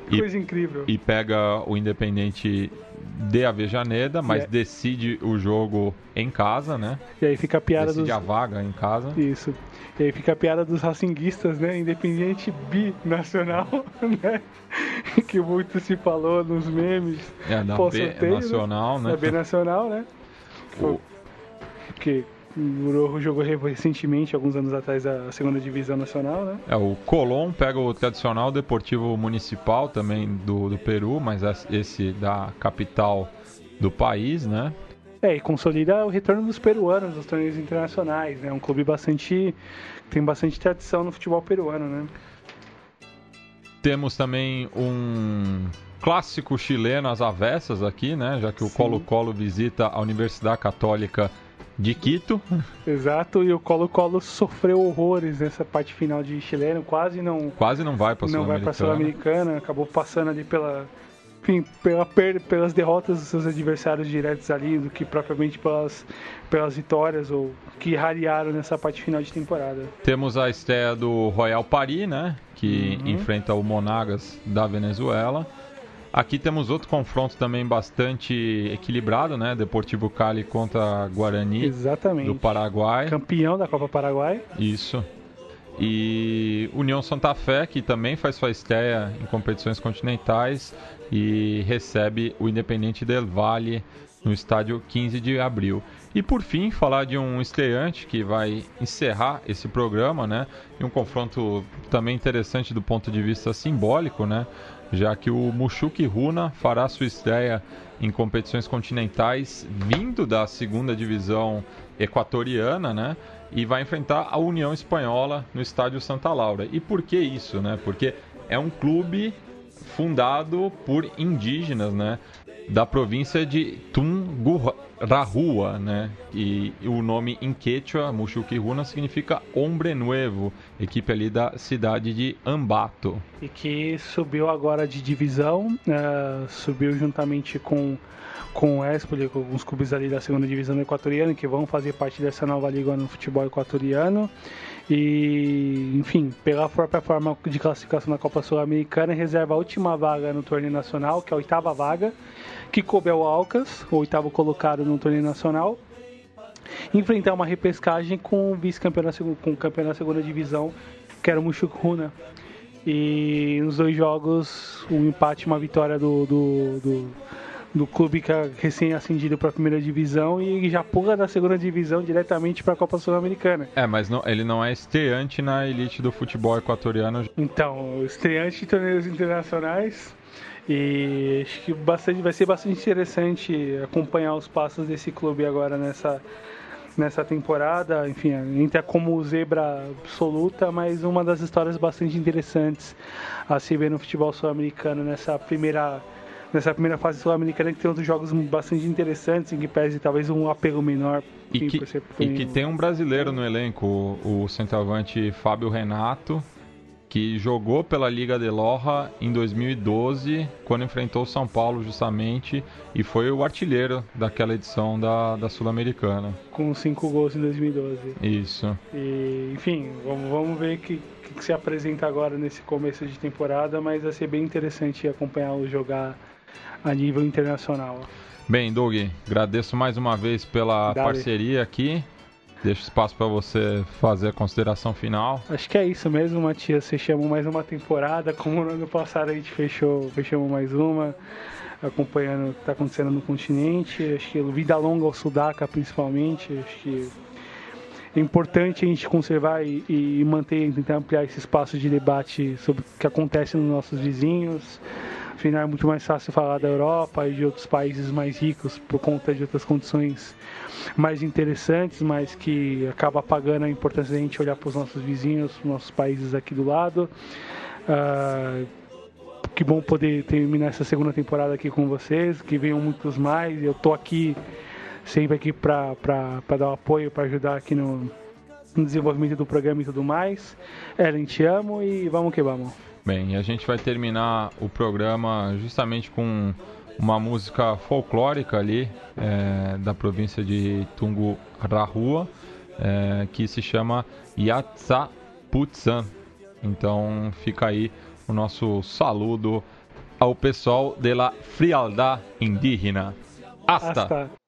Que coisa incrível. E pega o Independente de Avejaneda, mas É. decide o jogo em casa, né? E aí fica a piada decide dos. a vaga em casa. Isso. E aí fica a piada dos racinguistas, né? Independente binacional, né? Que muito se falou nos memes. É, da Pós B sorteio, nacional, né? Da B nacional, né? O- Que o Rojo jogou recentemente, alguns anos atrás, a segunda divisão nacional, né? É, o Colón pega o tradicional Deportivo Municipal também do, do Peru, mas es- esse da capital do país, né? É, e consolida o retorno dos peruanos nos torneios internacionais, né? Um clube bastante. Tem bastante tradição no futebol peruano, né? Temos também um clássico chileno às avessas aqui, né? Já que o. Colo-Colo visita a Universidade Católica de Quito. Exato, e o Colo-Colo sofreu horrores nessa parte final de chileno, quase não, Quase não vai para não vai para a Sul-Americana. Sul-Americana, acabou passando ali pela. Enfim, pela pelas derrotas dos seus adversários diretos ali, do que propriamente pelas, pelas vitórias ou que rarearam nessa parte final de temporada. Temos a estreia do Royal Paris, né? Que Uhum. enfrenta o Monagas da Venezuela. Aqui temos outro confronto também bastante equilibrado, né? Deportivo Cali contra Guarani Exatamente. do Paraguai. Campeão da Copa Paraguai. Isso. E União Santa Fé, que também faz sua estreia em competições continentais e recebe o Independente del Valle no estádio 15 de abril. E por fim, falar de um estreante que vai encerrar esse programa, né? E um confronto também interessante do ponto de vista simbólico, né? Já que o Mushuki Runa fará sua estreia em competições continentais vindo da segunda divisão equatoriana, né? E vai enfrentar a União Espanhola no estádio Santa Laura. E por que isso, né? Porque é um clube fundado por indígenas, né? Da província de Tungurahua, né? E o nome em quechua, Mushuquiruna, significa Hombre Nuevo, equipe ali da cidade de Ambato. E que subiu agora de divisão, eh, subiu juntamente com, com o Espoli, com alguns clubes ali da segunda divisão equatoriana, que vão fazer parte dessa nova liga no futebol equatoriano. E, enfim, pela própria forma de classificação na Copa Sul-Americana, reserva a última vaga no torneio nacional, que é a oitava vaga, que coube ao Alcas, o oitavo colocado no torneio nacional. Enfrentar uma repescagem com o vice-campeão da, com da segunda divisão, que era o Mushukruna. E nos dois jogos, um empate e uma vitória do, do, do, do clube que é recém-ascendido para a primeira divisão e já pula da segunda divisão diretamente para a Copa Sul-Americana. É, mas não- ele não é estreante na elite do futebol equatoriano. Então, estreante de torneios internacionais. E acho que bastante, vai ser bastante interessante acompanhar os passos desse clube agora nessa, nessa temporada. Enfim, entra como zebra absoluta, mas uma das histórias bastante interessantes a se ver no futebol sul-americano nessa primeira, nessa primeira fase sul-americana, que tem outros jogos bastante interessantes, em que pese talvez um apelo menor. E que, por ser e que tem um brasileiro no elenco, o, o centroavante Fábio Renato, que jogou pela Liga de Loja em 2012, quando enfrentou o São Paulo justamente, e foi o artilheiro daquela edição da, da Sul-Americana. Com cinco gols em 2012. Isso. E, enfim, vamos, vamos ver o que, que, que se apresenta agora nesse começo de temporada, mas vai ser bem interessante acompanhá-lo jogar a nível internacional. Bem, Doug, agradeço mais uma vez pela Dale. parceria aqui. Deixo espaço para você fazer a consideração final. Acho que é isso mesmo, Matias. Fechamos mais uma temporada. Como no ano passado a gente fechou, fechamos mais uma, acompanhando o que está acontecendo no continente. Acho que vida longa ao Sudaca, principalmente. Acho que é importante a gente conservar e, e manter, tentar ampliar esse espaço de debate sobre o que acontece nos nossos vizinhos. Afinal, é muito mais fácil falar da Europa e de outros países mais ricos por conta de outras condições mais interessantes, mas que acaba apagando a importância da gente olhar para os nossos vizinhos, os nossos países aqui do lado. Ah, que bom poder terminar essa segunda temporada aqui com vocês, que venham muitos mais. Eu tô aqui sempre aqui para dar o apoio, para ajudar aqui no, no desenvolvimento do programa e tudo mais. Ellen, te amo e vamos que vamos. Bem, a gente vai terminar o programa justamente com uma música folclórica ali é, da província de Tungu Rahua, é, que se chama Yatsa Putsan. Então fica aí o nosso saludo ao pessoal de la indígena. Hasta! Hasta.